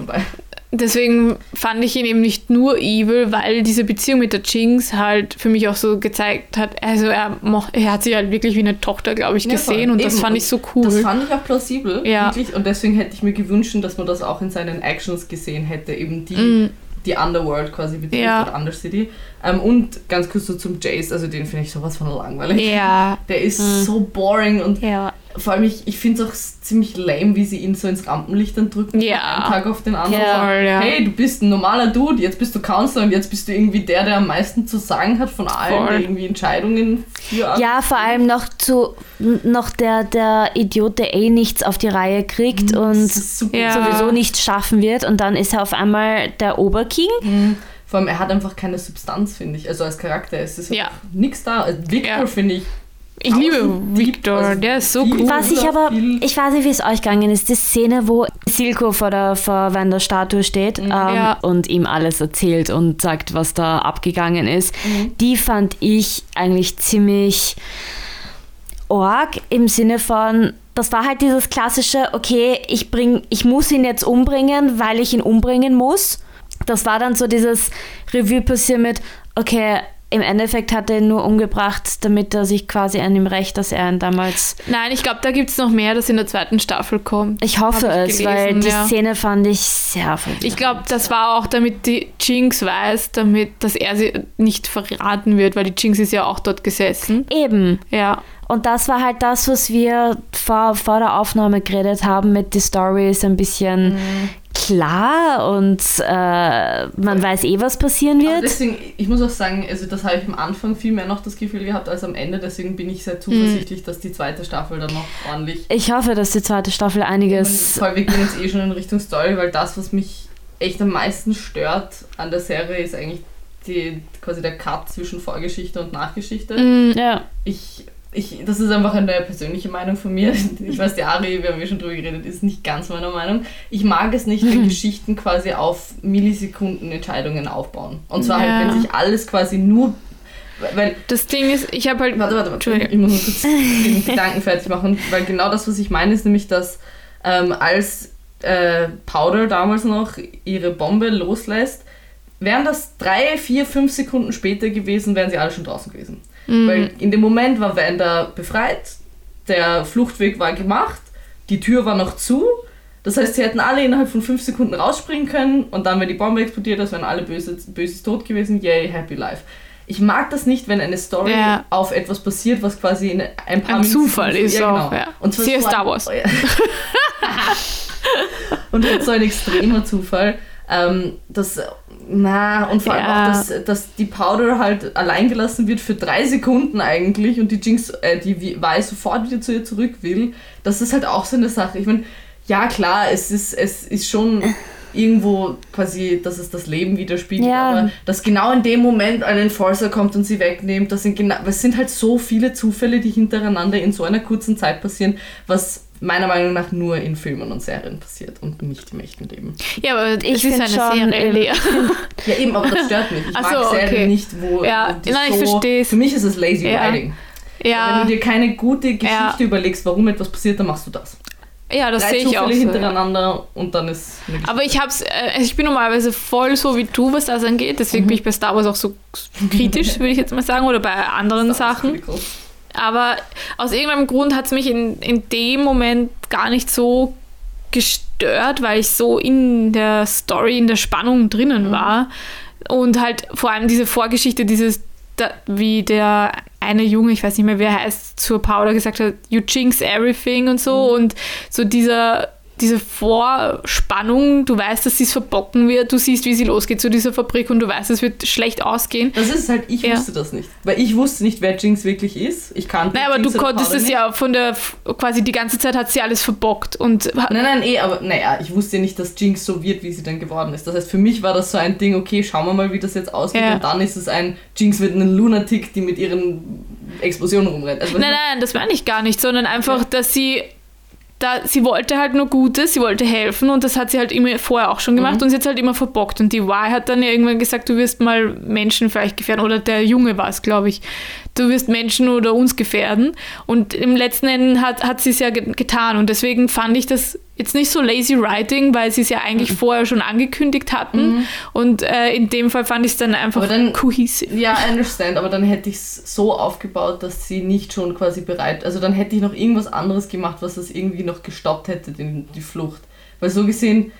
deswegen fand ich ihn eben nicht nur evil, weil diese Beziehung mit der Jinx halt für mich auch so gezeigt hat, also er, moch, er hat sie halt wirklich wie eine Tochter, glaube ich, gesehen ja, und eben. das fand ich so cool. Das fand ich auch plausibel, ja. wirklich. Und deswegen hätte ich mir gewünscht, dass man das auch in seinen Actions gesehen hätte, eben die mm die Underworld quasi betrifft ja. oder Undercity. Ähm, und ganz kurz so zum Jace, also den finde ich sowas von langweilig. Ja. Der ist mhm. so boring und ja. Vor allem ich, ich finde es auch ziemlich lame, wie sie ihn so ins Rampenlicht dann drücken. Ja. Einen Tag auf den anderen. Ja. ja. Hey, du bist ein normaler Dude, jetzt bist du Counselor und jetzt bist du irgendwie der, der am meisten zu sagen hat von allen, Voll. der irgendwie Entscheidungen für Ja, vor allem noch zu noch der, der Idiot, der eh nichts auf die Reihe kriegt mhm, und sowieso nichts schaffen wird und dann ist er auf einmal der Oberking. Mhm Vor allem, er hat einfach keine Substanz, finde ich. Also als Charakter ist es Ja. nichts da. Also Victor Ja. finde ich. Ich liebe Victor, also der ist so cool. Was ich aber, ich weiß nicht, wie es euch gegangen ist, die Szene, wo Silko vor der, vor der Statue steht ähm, Ja. und ihm alles erzählt und sagt, was da abgegangen ist, die fand ich eigentlich ziemlich arg im Sinne von, das war halt dieses klassische, okay, ich, bring, ich muss ihn jetzt umbringen, weil ich ihn umbringen muss. Das war dann so dieses Revue passieren mit, okay, im Endeffekt hat er ihn nur umgebracht, damit er sich quasi an ihm rächt, dass er ihn damals Nein, ich glaube, da gibt es noch mehr, das in der zweiten Staffel kommt. ich hoffe ich es, gelesen, weil die ja. Szene fand ich sehr verwirrend. Ich glaube, das war auch, damit die Jinx weiß, damit, dass er sie nicht verraten wird, weil die Jinx ist ja auch dort gesessen. Eben. Ja. Und das war halt das, was wir vor, vor der Aufnahme geredet haben, mit die Story ist ein bisschen Mhm. Klar und äh, man weiß eh, was passieren Aber wird. deswegen, ich muss auch sagen, also das habe ich am Anfang viel mehr noch das Gefühl gehabt als am Ende, deswegen bin ich sehr zuversichtlich, dass die zweite Staffel dann noch ordentlich. Ich hoffe, dass die zweite Staffel einiges. Voll, wir gehen jetzt eh schon in Richtung Story, weil das, was mich echt am meisten stört an der Serie, ist eigentlich die, quasi der Cut zwischen Vorgeschichte und Nachgeschichte. Mm, Ja. Ich, ich, das ist einfach eine persönliche Meinung von mir. Ich weiß, die Ari, wir haben ja schon drüber geredet, ist nicht ganz meiner Meinung. Ich mag es nicht, wenn Geschichten quasi auf Millisekunden Entscheidungen aufbauen. Und zwar Ja. halt, wenn sich alles quasi nur. Weil, Das Ding ist, ich habe halt. warte, warte, warte, ich muss nur kurz den Gedanken fertig machen, weil genau das, was ich meine, ist nämlich, dass ähm, als äh, Powder damals noch ihre Bombe loslässt, wären das drei, vier, fünf Sekunden später gewesen, wären sie alle schon draußen gewesen. Mhm. Weil in dem Moment war Wanda befreit, der Fluchtweg war gemacht, die Tür war noch zu. Das heißt, sie hätten alle innerhalb von fünf Sekunden rausspringen können und dann wäre die Bombe explodiert, das wären alle böse, böses tot gewesen. Yay, happy life. Ich mag das nicht, wenn eine Story Ja. auf etwas passiert, was quasi in ein paar Ein Minuten- Zufall ist auch, ja. Und zwar ein- Star Wars. Oh, ja. und halt so ein extremer Zufall. Ähm, dass, na, und vor allem Ja. auch, dass, dass die Powder halt allein gelassen wird für drei Sekunden eigentlich und die Jinx, äh, die Vi sofort wieder zu ihr zurück will. Das ist halt auch so eine Sache. Ich meine, ja klar, es ist, es ist schon irgendwo quasi, dass es das Leben widerspiegelt, Ja. aber dass genau in dem Moment ein Enforcer kommt und sie wegnimmt, das sind genau, es sind halt so viele Zufälle, die hintereinander in so einer kurzen Zeit passieren, was meiner Meinung nach nur in Filmen und Serien passiert und nicht im echten Leben. Ja, aber Ich es ist find eine schon, Serie, ähm, Lea. Ja, eben, aber das stört mich. Ich Ach mag so, Serien okay. nicht, wo Ja, wo die nein, ich so, versteh's. Für mich ist es lazy Ja. writing. Wenn Ja, du dir keine gute Geschichte Ja. überlegst, warum etwas passiert, dann machst du das. Ja, das sehe ich auch Zufälle so. ja. hintereinander und dann ist. Aber ich hab's, äh, ich bin normalerweise voll so wie du, was das angeht. Deswegen bin ich bei Star Wars auch so kritisch, würde ich jetzt mal sagen, oder bei anderen Sachen. Aber aus irgendeinem Grund hat es mich in, in dem Moment gar nicht so gestört, weil ich so in der Story, in der Spannung drinnen war. Und halt vor allem diese Vorgeschichte, dieses, da, wie der eine Junge, ich weiß nicht mehr, wer er heißt, zur Powder gesagt hat, you jinx everything und so. Und so dieser, diese Vorspannung, du weißt, dass sie es verbocken wird, du siehst, wie sie losgeht zu dieser Fabrik und du weißt, es wird schlecht ausgehen. Das ist halt, ich Ja. wusste das nicht. Weil ich wusste nicht, wer Jinx wirklich ist. Ich kannte Naja, aber Jinx du oder konntest es ja von der, quasi die ganze Zeit hat sie alles verbockt und Nein, nein, eh, aber naja, ich wusste ja nicht, dass Jinx so wird, wie sie dann geworden ist. Das heißt, für mich war das so ein Ding, okay, schauen wir mal, wie das jetzt ausgeht. Ja. Und dann ist es ein, Jinx wird ein Lunatic, die mit ihren Explosionen rumrennt. Also, Nein, nein, das meine ich gar nicht, sondern einfach, dass sie da, sie wollte halt nur Gutes, sie wollte helfen und das hat sie halt immer vorher auch schon gemacht und sie hat halt immer verbockt. Und die Y hat dann ja irgendwann gesagt, du wirst mal Menschen vielleicht gefährden. Oder der Junge war es, glaube ich. Du wirst Menschen oder uns gefährden. Und im letzten Ende hat, hat sie es ja ge getan. Und deswegen fand ich das jetzt nicht so lazy writing, weil sie es ja eigentlich vorher schon angekündigt hatten. Und äh, in dem Fall fand ich es dann einfach dann- cohesive. Ja, I understand, aber dann hätte ich es so aufgebaut, dass sie nicht schon quasi bereit, also dann hätte ich noch irgendwas anderes gemacht, was das irgendwie noch gestoppt hätte, den, die Flucht. Weil so gesehen,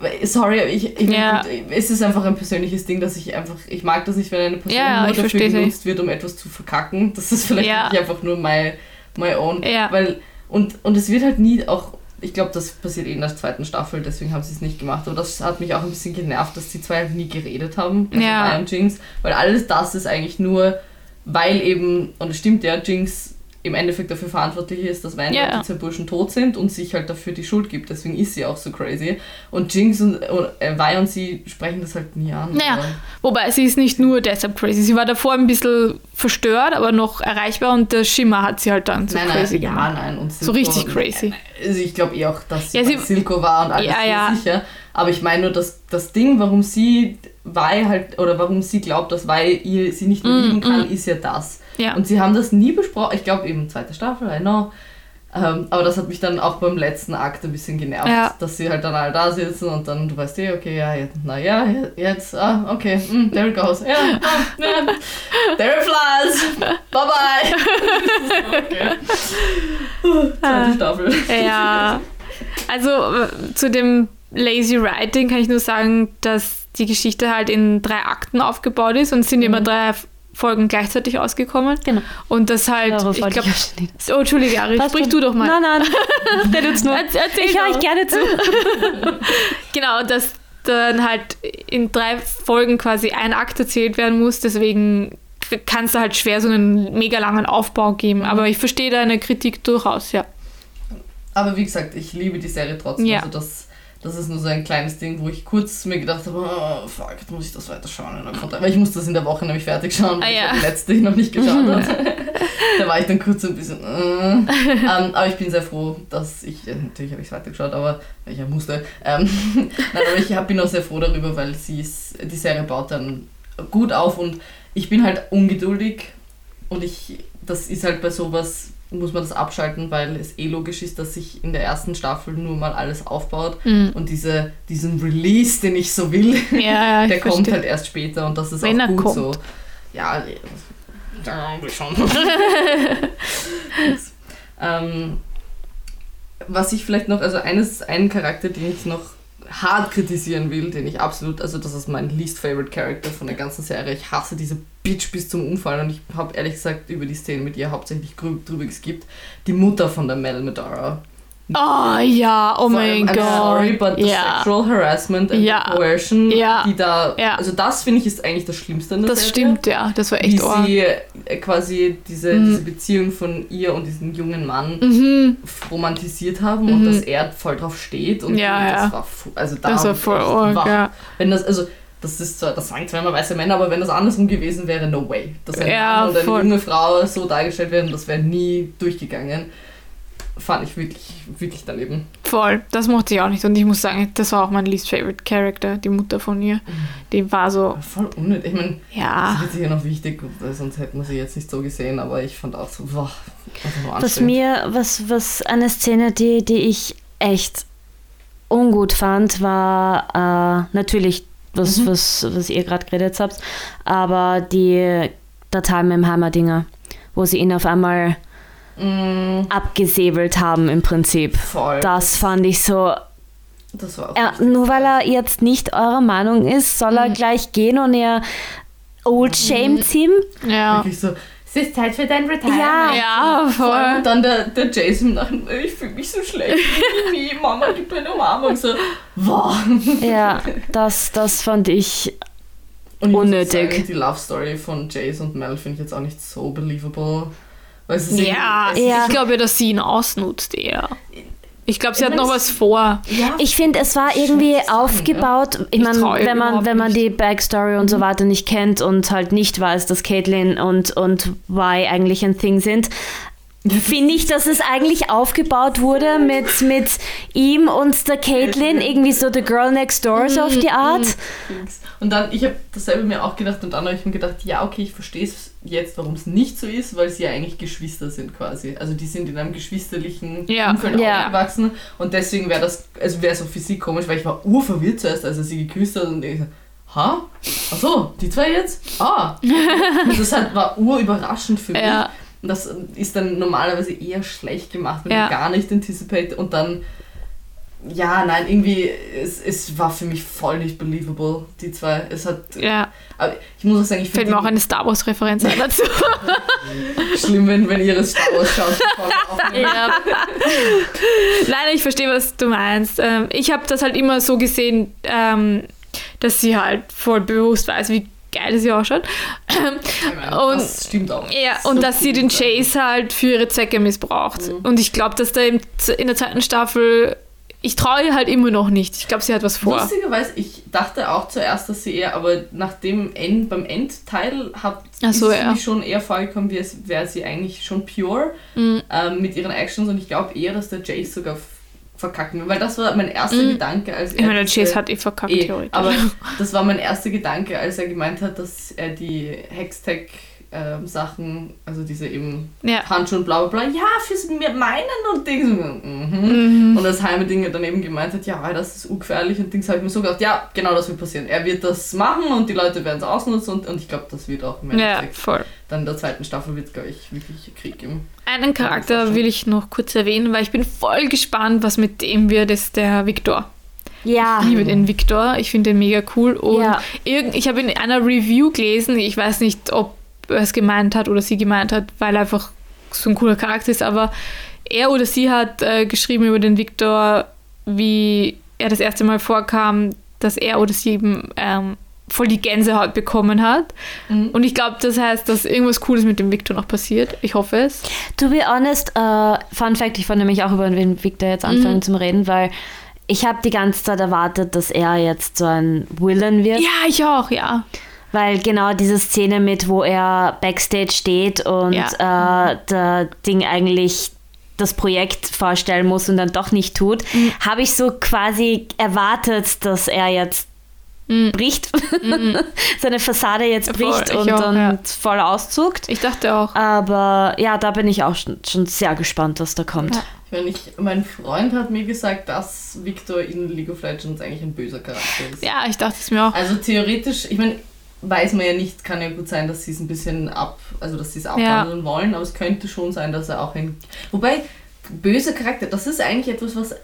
äh, sorry, ich, ich Ja. es ist einfach ein persönliches Ding, dass ich einfach, ich mag das nicht, wenn eine Person Ja, nur dafür genutzt wird, um etwas zu verkacken. Das ist vielleicht Ja. einfach nur my, my own. Weil, und, und es wird halt nie auch, ich glaube, das passiert eh in der zweiten Staffel, deswegen haben sie es nicht gemacht. Aber das hat mich auch ein bisschen genervt, dass die zwei halt nie geredet haben. Also Ja. Jinx. Weil alles das ist eigentlich nur, weil eben, und es stimmt ja, Jinx im Endeffekt dafür verantwortlich ist, dass Weinberg Ja. die zwei Burschen tot sind und sich halt dafür die Schuld gibt. Deswegen ist sie auch so crazy. Und Jinx und äh, Vi und sie sprechen das halt nie an. Naja, wobei sie ist nicht nur deshalb crazy. Sie war davor ein bisschen verstört, aber noch erreichbar und der Schimmer hat sie halt dann so nein, crazy nein, ja, gemacht. nein. Und So richtig crazy. Also ich glaube eh auch, dass sie, Ja, sie- bei Silko war und alles Ja, ja, ja. sicher. Aber ich meine nur, dass das Ding, warum sie Vi halt, oder warum sie glaubt, dass Vi ihr, sie nicht mehr Mm, lieben kann, ist ja das. Ja. Und sie haben das nie besprochen. Ich glaube eben zweite Staffel, I know. Ähm, aber das hat mich dann auch beim letzten Akt ein bisschen genervt, Ja. dass sie halt dann alle da sitzen und dann, du weißt eh, okay, ja, jetzt, na ja, jetzt, ah, okay, mm, there it goes. Ja, ah, ja, there it flies. Bye bye. okay. Zweite Staffel. Ja, also äh, zu dem Lazy Writing kann ich nur sagen, dass die Geschichte halt in drei Akten aufgebaut ist und es sind immer drei Folgen gleichzeitig ausgekommen. Genau. Und das halt, Darauf ich glaube, oh, Entschuldige, Ari, Passt sprich du doch mal. Nein, nein. Der tut's nur. Erz- erzähl Ich höre euch gerne zu. Genau, dass dann halt in drei Folgen quasi ein Akt erzählt werden muss, deswegen kann es da halt schwer so einen mega langen Aufbau geben. Aber ich verstehe deine Kritik durchaus, ja. Aber wie gesagt, ich liebe die Serie trotzdem. Ja. Also das, das ist nur so ein kleines Ding, wo ich kurz mir gedacht habe, oh, fuck, jetzt muss ich das weiterschauen. Weil ich muss das in der Woche nämlich fertig schauen, weil Ah, ich ja. hab die letzte noch nicht geschaut habe. da war ich dann kurz so ein bisschen, äh. ähm, aber ich bin sehr froh, dass ich, äh, natürlich habe ich es weitergeschaut, aber ich ja musste. Ähm, Nein, aber ich hab, bin auch sehr froh darüber, weil sie ist, die Serie baut dann gut auf und ich bin halt ungeduldig und ich, das ist halt bei sowas, muss man das abschalten, weil es eh logisch ist, dass sich in der ersten Staffel nur mal alles aufbaut Mhm. und diese, diesen Release, den ich so will, Ja, der kommt verstehe. halt erst später und das ist Wenn auch er gut kommt. so. Ja, nee, das- ja, schon. ähm, was ich vielleicht noch, also eines, einen Charakter, den ich noch hart kritisieren will, den ich absolut, also das ist mein least favorite Character von der ganzen Serie. Ich hasse diese Bitch bis zum Umfallen und ich habe ehrlich gesagt über die Szene mit ihr hauptsächlich drüber geskippt. Die Mutter von der Mel Medora. Oh ja, oh mein Gott. sorry, but the ja, sexual harassment and Ja. coercion, Ja. die da, Ja. also das finde ich ist eigentlich das Schlimmste das Serie. stimmt, ja. Das war Wie echt arg. sie äh, quasi diese, Mhm. diese Beziehung von ihr und diesem jungen Mann Mhm. romantisiert haben Mhm. und dass er voll drauf steht und Ja, das war also da Das war voll wah. ja. wenn das also das ist zwar, das sagen immer weiße Männer, aber wenn das andersrum gewesen wäre, no way. Dass ein Ja, Mann und eine voll. junge Frau so dargestellt werden, das wäre nie durchgegangen. Fand ich wirklich, wirklich daneben. Voll, das mochte ich auch nicht. Und ich muss sagen, das war auch mein least favorite Character, die Mutter von ihr. Die war so, Voll unnötig. Ich meine, das ja. wird sicher noch wichtig, sonst hätten wir sie jetzt nicht so gesehen, aber ich fand auch so, boah, einfach Was mir, was, was eine Szene, die, die ich echt ungut fand, war äh, natürlich, was, Mhm. was, was ihr gerade geredet habt, aber die Datei mit dem Hammerdinger, wo sie ihn auf einmal Mm, abgesäbelt haben im Prinzip. voll. Das fand ich so, das war auch ja, richtig. nur weil er jetzt nicht eurer Meinung ist, soll er Mhm. gleich gehen und ihr old shamed ihm. Ja. Wirklich so, es ist Zeit für dein Retirement. Ja. Ja, voll. dann der, der Jason nach ich fühle mich so schlecht. Nee, Mama, gib mir eine Umarmung. So, wow. Ja, das, das fand ich Und Unnötig. Sagen, die Love Story von Jason und Mel finde ich jetzt auch nicht so believable. Weil es ist Ja, es Ja. ich glaube, dass sie ihn ausnutzt eher. Ich glaube, sie Ich hat noch was vor. Ja, Ich finde, es war irgendwie sagen, aufgebaut. Ich Ich meine, wenn man, wenn man die Backstory und so weiter nicht kennt und halt nicht weiß, dass Caitlyn und, und Y eigentlich ein Thing sind, finde ich, dass es eigentlich aufgebaut wurde mit, mit ihm und der Caitlyn, irgendwie so The Girl Next Door, so auf die Art. Dings. Und dann, ich habe dasselbe mir auch gedacht und dann habe ich mir gedacht, ja, okay, ich verstehe es jetzt, warum es nicht so ist, weil sie ja eigentlich Geschwister sind quasi. Also die sind in einem geschwisterlichen Ja. Umfeld Ja. aufgewachsen und deswegen wäre das, also wäre so für sie komisch, weil ich war urverwirrt zuerst, als er sie geküsst hat und ich so, ha? Ach so, die zwei jetzt? Ah. Das halt war urüberraschend für mich. Ja. Und das ist dann normalerweise eher schlecht gemacht, wenn Ja. du gar nicht anticipate und dann ja, nein, irgendwie, es, es war für mich voll nicht believable, die zwei. Es hat, Ja, aber ich muss auch sagen, ich fällt finde mir auch eine Star Wars-Referenz ein dazu. schlimm, wenn, wenn ihre Star Wars schaut. ja. Nein, ich verstehe, was du meinst. Ähm, Ich habe das halt immer so gesehen, ähm, dass sie halt voll bewusst weiß, wie geil sie ausschaut. Meine, und, das stimmt auch. Ja, und so dass sie den Chase halt für ihre Zwecke missbraucht. Mhm. Und ich glaube, dass da in der zweiten Staffel ich traue ihr halt immer noch nicht. Ich glaube, sie hat was vor. Lustigerweise, ich dachte auch zuerst, dass sie eher, aber nach dem End, beim Endteil hat so, ist ja. mir schon eher vorgekommen, wie es wäre sie eigentlich schon pure mhm. ähm, mit ihren Actions und ich glaube eher, dass der Jace sogar verkacken weil das war mein erster mhm. Gedanke, als er. Ich meine, der Jace hat eh verkackt, eh, Aber das war mein erster Gedanke, als er gemeint hat, dass er die Hextech ähm, Sachen, also diese eben ja. Handschuhe und bla bla bla, ja, fürs meinen und Dings. Mhm. Mhm. Und als Heime Dinge dann eben gemeint hat, ja, das ist ungefährlich und Dings, habe ich mir so gedacht, ja, genau das wird passieren. Er wird das machen und die Leute werden es ausnutzen und, und ich glaube, das wird auch im ja, voll. Dann in der zweiten Staffel wird es, glaube ich, wirklich Krieg geben. Einen Charakter will ich noch kurz erwähnen, weil ich bin voll gespannt, was mit dem wird, ist der Victor. Ja. Ich liebe den Victor. Ich finde den mega cool. Und ja. ich habe in einer Review gelesen, ich weiß nicht, ob es gemeint hat oder sie gemeint hat, weil er einfach so ein cooler Charakter ist, aber er oder sie hat äh, geschrieben über den Victor, wie er das erste Mal vorkam, dass er oder sie eben ähm, voll die Gänsehaut bekommen hat. Mhm. Und ich glaube, das heißt, dass irgendwas Cooles mit dem Victor noch passiert. Ich hoffe es. To be honest, uh, Fun Fact, ich wollte nämlich auch über den Victor jetzt anfangen mhm. zu reden, weil ich habe die ganze Zeit erwartet, dass er jetzt so ein Villain wird. Ja, ich auch, ja. Weil genau diese Szene mit, wo er backstage steht und ja. äh, der Ding eigentlich das Projekt vorstellen muss und dann doch nicht tut, mhm. habe ich so quasi erwartet, dass er jetzt mhm. bricht, mhm. seine Fassade jetzt bricht voll, und auch, dann ja. voll auszuckt. Ich dachte auch. Aber ja, da bin ich auch schon, schon sehr gespannt, was da kommt. Ja. Ich mein Freund hat mir gesagt, dass Victor in League of Legends eigentlich ein böser Charakter ist. Ja, ich dachte es mir auch. Also theoretisch, ich meine, weiß man ja nicht, kann ja gut sein, dass sie es ein bisschen ab, also dass sie es abwandeln ja. wollen, aber es könnte schon sein, dass er auch ein. Wobei, böse Charakter, das ist eigentlich etwas, was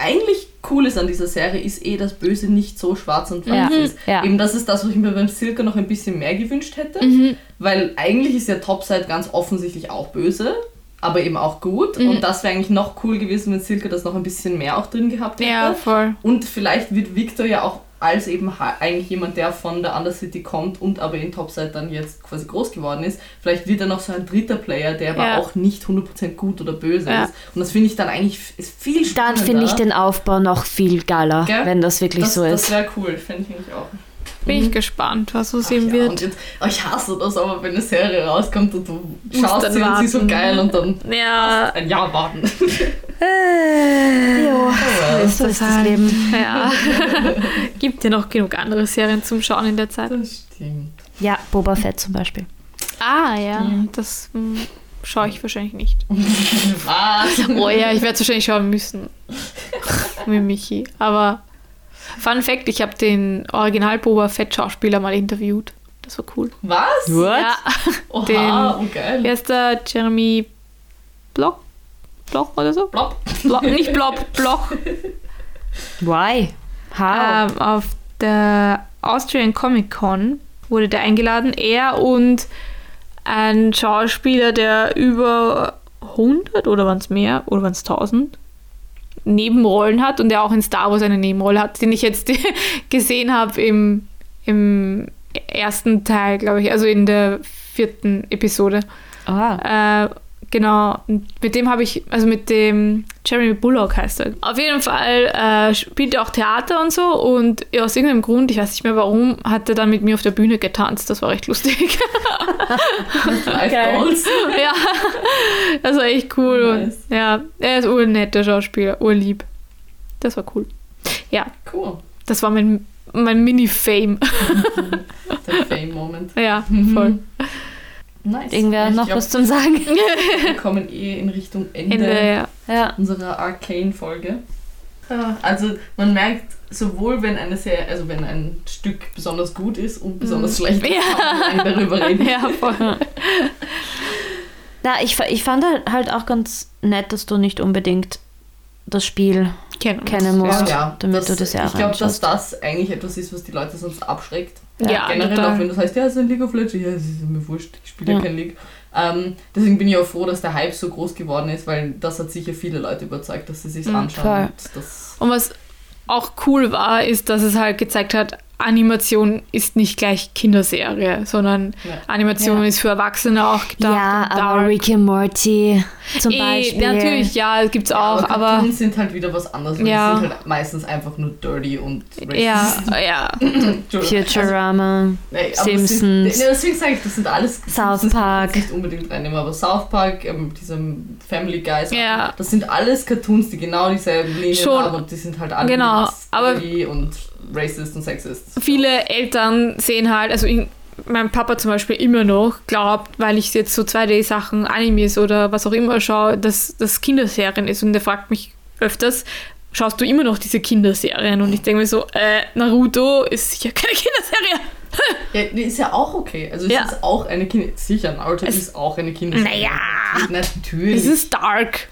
eigentlich cool ist an dieser Serie, ist eh, dass Böse nicht so schwarz und weiß ja. ist. Ja. Eben das ist das, was ich mir beim Silke noch ein bisschen mehr gewünscht hätte, mhm. weil eigentlich ist ja Topside ganz offensichtlich auch böse, aber eben auch gut. Mhm. Und das wäre eigentlich noch cool gewesen, wenn Silke das noch ein bisschen mehr auch drin gehabt hätte. Ja, voll. Und vielleicht wird Victor ja auch als eben eigentlich jemand, der von der Undercity kommt und aber in Topside dann jetzt quasi groß geworden ist, vielleicht wird er noch so ein dritter Player, der aber ja. auch nicht 100% gut oder böse ja. ist. Und das finde ich dann eigentlich ist viel spannender. Dann finde ich den Aufbau noch viel geiler, Gell? wenn das wirklich das, so ist. Das wäre cool, finde ich auch. Bin mhm. ich gespannt, was so sehen ja, wird. Jetzt, oh, ich hasse das, aber wenn eine Serie rauskommt und du schaust sie und sie so geil und dann ja. ein Jahr warten. Äh, jo, so ist das, Leben. Ja. Gibt ja noch genug andere Serien zum Schauen in der Zeit. Das stimmt. Ja, Boba Fett zum Beispiel. Ah, ja, mhm. das mh, hm, schaue ich wahrscheinlich nicht. Was? Oh ja, ich werde es wahrscheinlich schauen müssen. Mit Michi. Aber Fun Fact: Ich habe den Original Boba Fett Schauspieler mal interviewt. Das war cool. Was? What? Ja. Oha, den, oh geil. Wer ist der Jeremy Block? Block oder so? Blob. Blob nicht Blob, Block. Why? How? Ähm, auf der Austrian Comic Con wurde der eingeladen. Er und ein Schauspieler, der über 100 oder waren es mehr oder waren es 1000 Nebenrollen hat und der auch in Star Wars eine Nebenrolle hat, den ich jetzt gesehen habe im, im ersten Teil, glaube ich, also in der vierten Episode. Ah. Äh, Genau, mit dem habe ich, also mit dem Jeremy Bullock heißt er. Auf jeden Fall äh, spielt er auch Theater und so und ja, aus irgendeinem Grund, ich weiß nicht mehr warum, hat er dann mit mir auf der Bühne getanzt. Das war recht lustig. okay. ja, das war echt cool. Nice. Und, ja, er ist urnett, der Schauspieler, urlieb. Das war cool. Ja. Cool. Das war mein, mein Mini-Fame. der Fame-Moment. Ja, voll. Nice. Irgendwer noch glaub, was zum Sagen? Wir kommen eh in Richtung Ende, Ende ja. unserer Arcane-Folge. Also man merkt, sowohl wenn eine Serie, also wenn ein Stück besonders gut ist und besonders mhm. schlecht, ja. kann man darüber reden. Ja, voll. Na, ich, ich fand halt auch ganz nett, dass du nicht unbedingt das Spiel kennen, kennen musst, ja, damit das, du das ja Ich glaube, dass das eigentlich etwas ist, was die Leute sonst abschreckt. Ja, generell total. auch wenn du sagst, ja, es ist ein League of Legends, ja, es ist mir wurscht, ich spiele ja kein League. Ähm, deswegen bin ich auch froh, dass der Hype so groß geworden ist, weil das hat sicher viele Leute überzeugt, dass sie sich mhm, anschauen. Und, und was auch cool war, ist, dass es halt gezeigt hat, Animation ist nicht gleich Kinderserie, sondern ja. Animation ja. ist für Erwachsene auch gedacht. Ja, aber Rick and Morty zum e, Beispiel. Natürlich, ja, gibt es auch, aber, aber Cartoons sind halt wieder was anderes. Ja. Die sind halt meistens einfach nur dirty und racist. Ja, ja. Futurama, nee, Simpsons. Sind, nee, deswegen sage ich, das sind alles South Park. Nicht unbedingt reinnehmen, aber South Park, ähm, diesem Family Guys, ja. das sind alles Cartoons, die genau dieselben Linien Schon. haben und die sind halt alle genau, aber und racist und sexist. Viele Eltern sehen halt, also ich, mein Papa zum Beispiel immer noch glaubt, weil ich jetzt so 2D-Sachen, Animes oder was auch immer schaue, dass das Kinderserien ist. Und der fragt mich öfters, schaust du immer noch diese Kinderserien? Und ich denke mir so, äh, Naruto ist sicher keine Kinderserie. ja, die ist ja auch okay. Also es ja. ist auch eine Kinderserie. Sicher, Naruto es ist auch eine Kinderserie. Naja. Natürlich. Es ist dark.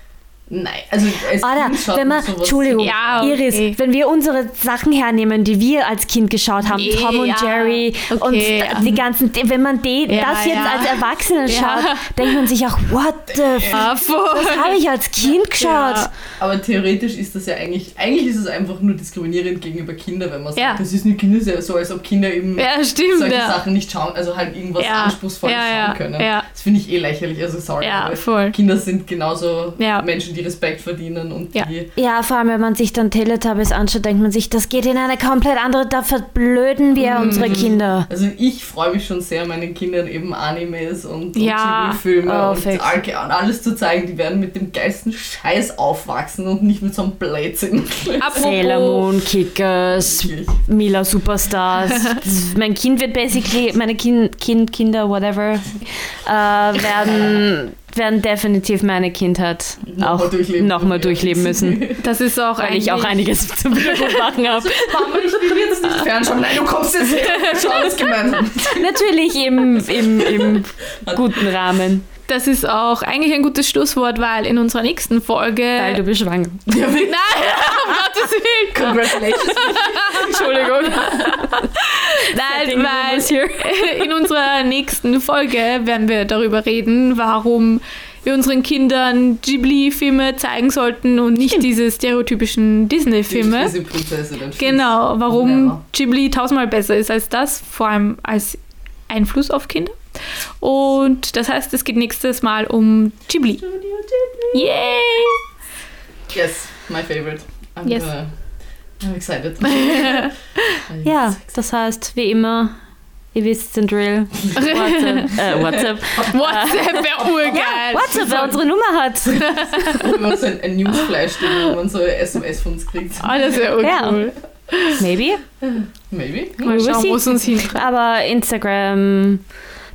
Nein, also es Oder wenn man, Entschuldigung, ja, okay. Iris, wenn wir unsere Sachen hernehmen, die wir als Kind geschaut haben, nee, Tom und ja, Jerry okay, und die ganzen, wenn man die, ja, das jetzt als Erwachsene schaut, denkt man sich auch, what the fuck, das habe ich als Kind geschaut. Aber theoretisch ist das ja eigentlich, eigentlich ist es einfach nur diskriminierend gegenüber Kindern, wenn man sagt, das ist eine Kinderserie, so als ob Kinder eben stimmt, solche Sachen nicht schauen, also halt irgendwas Anspruchsvolles schauen können. Das finde ich eh lächerlich, also sorry, aber Kinder sind genauso Menschen, die die Respekt verdienen und ja. die. Ja, vor allem, wenn man sich dann Teletubbies anschaut, denkt man sich, das geht in eine komplett andere, da verblöden wir mm. unsere Kinder. Also ich freue mich schon sehr, meinen Kindern eben Animes und, ja. und Filme oh, und, und, alles zu zeigen. Die werden mit dem geilsten Scheiß aufwachsen und nicht mit so einem Blödsinn. Sailor Moon, Kickers, Mila Superstars. mein Kind wird basically, meine kind, kind Kinder, whatever, äh, werden werden definitiv meine Kindheit noch auch durchleben, noch durchleben müssen. Das ist auch Weil ich auch einiges zu machen habe. Mama, ich will jetzt nicht fernschauen. Nein, du kommst jetzt her. Schau alles gemeinsam. Natürlich im, im, im guten Rahmen. Das ist auch eigentlich ein gutes Schlusswort, weil in unserer nächsten Folge. Weil du bist schwanger. Ja, Nein, um Gottes Willen. Congratulations. Entschuldigung. Nein, weil in unserer nächsten Folge werden wir darüber reden, warum wir unseren Kindern Ghibli-Filme zeigen sollten und nicht diese stereotypischen Disney-Filme. Genau, warum Ghibli tausendmal besser ist als das, vor allem als Einfluss auf Kinder. Und das heißt, es geht nächstes Mal um Ghibli. Studio Ghibli. Yay! Yes, my favorite. I'm yes. Gonna, I'm excited. ja, das heißt, wie immer, ihr wisst den Drill. WhatsApp. Äh, WhatsApp. WhatsApp wäre urgeil. WhatsApp, wer unsere Nummer hat. Wenn man so ein, ein Newsflash, wo man so SMS von uns kriegt. Ah, das wäre urcool. Ja. Maybe. Maybe. Mal schauen, wo es uns hintreibt. Aber Instagram,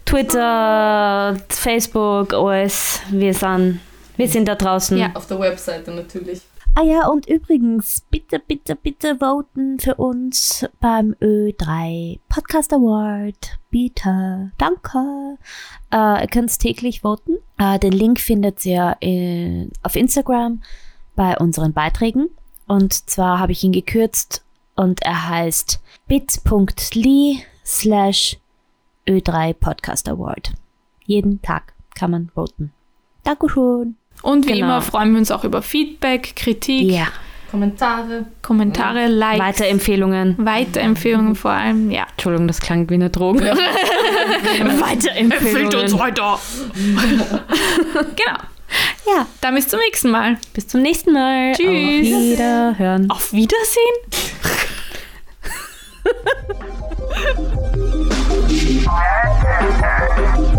Twitter, Facebook, OS, wir sind, wir sind da draußen. Ja, auf der Webseite natürlich. Ah ja, und übrigens, bitte, bitte, bitte voten für uns beim Ö3 Podcast Award. Bitte. Danke. Äh, ihr könnt täglich voten. Äh, den Link findet ihr in, auf Instagram bei unseren Beiträgen. Und zwar habe ich ihn gekürzt und er heißt bit.ly slash Ö3 Podcast Award. Jeden Tag kann man voten. Dankeschön. Und wie genau. immer freuen wir uns auch über Feedback, Kritik. Ja. Kommentare. Kommentare, ja. Likes. Weiterempfehlungen. Weiterempfehlungen vor allem, ja. Entschuldigung, das klang wie eine Droge. Ja. Weiterempfehlungen. Empfehlt uns weiter. genau. Ja, dann bis zum nächsten Mal. Bis zum nächsten Mal. Tschüss. Auf Wiederhören. Auf Wiedersehen? Fire.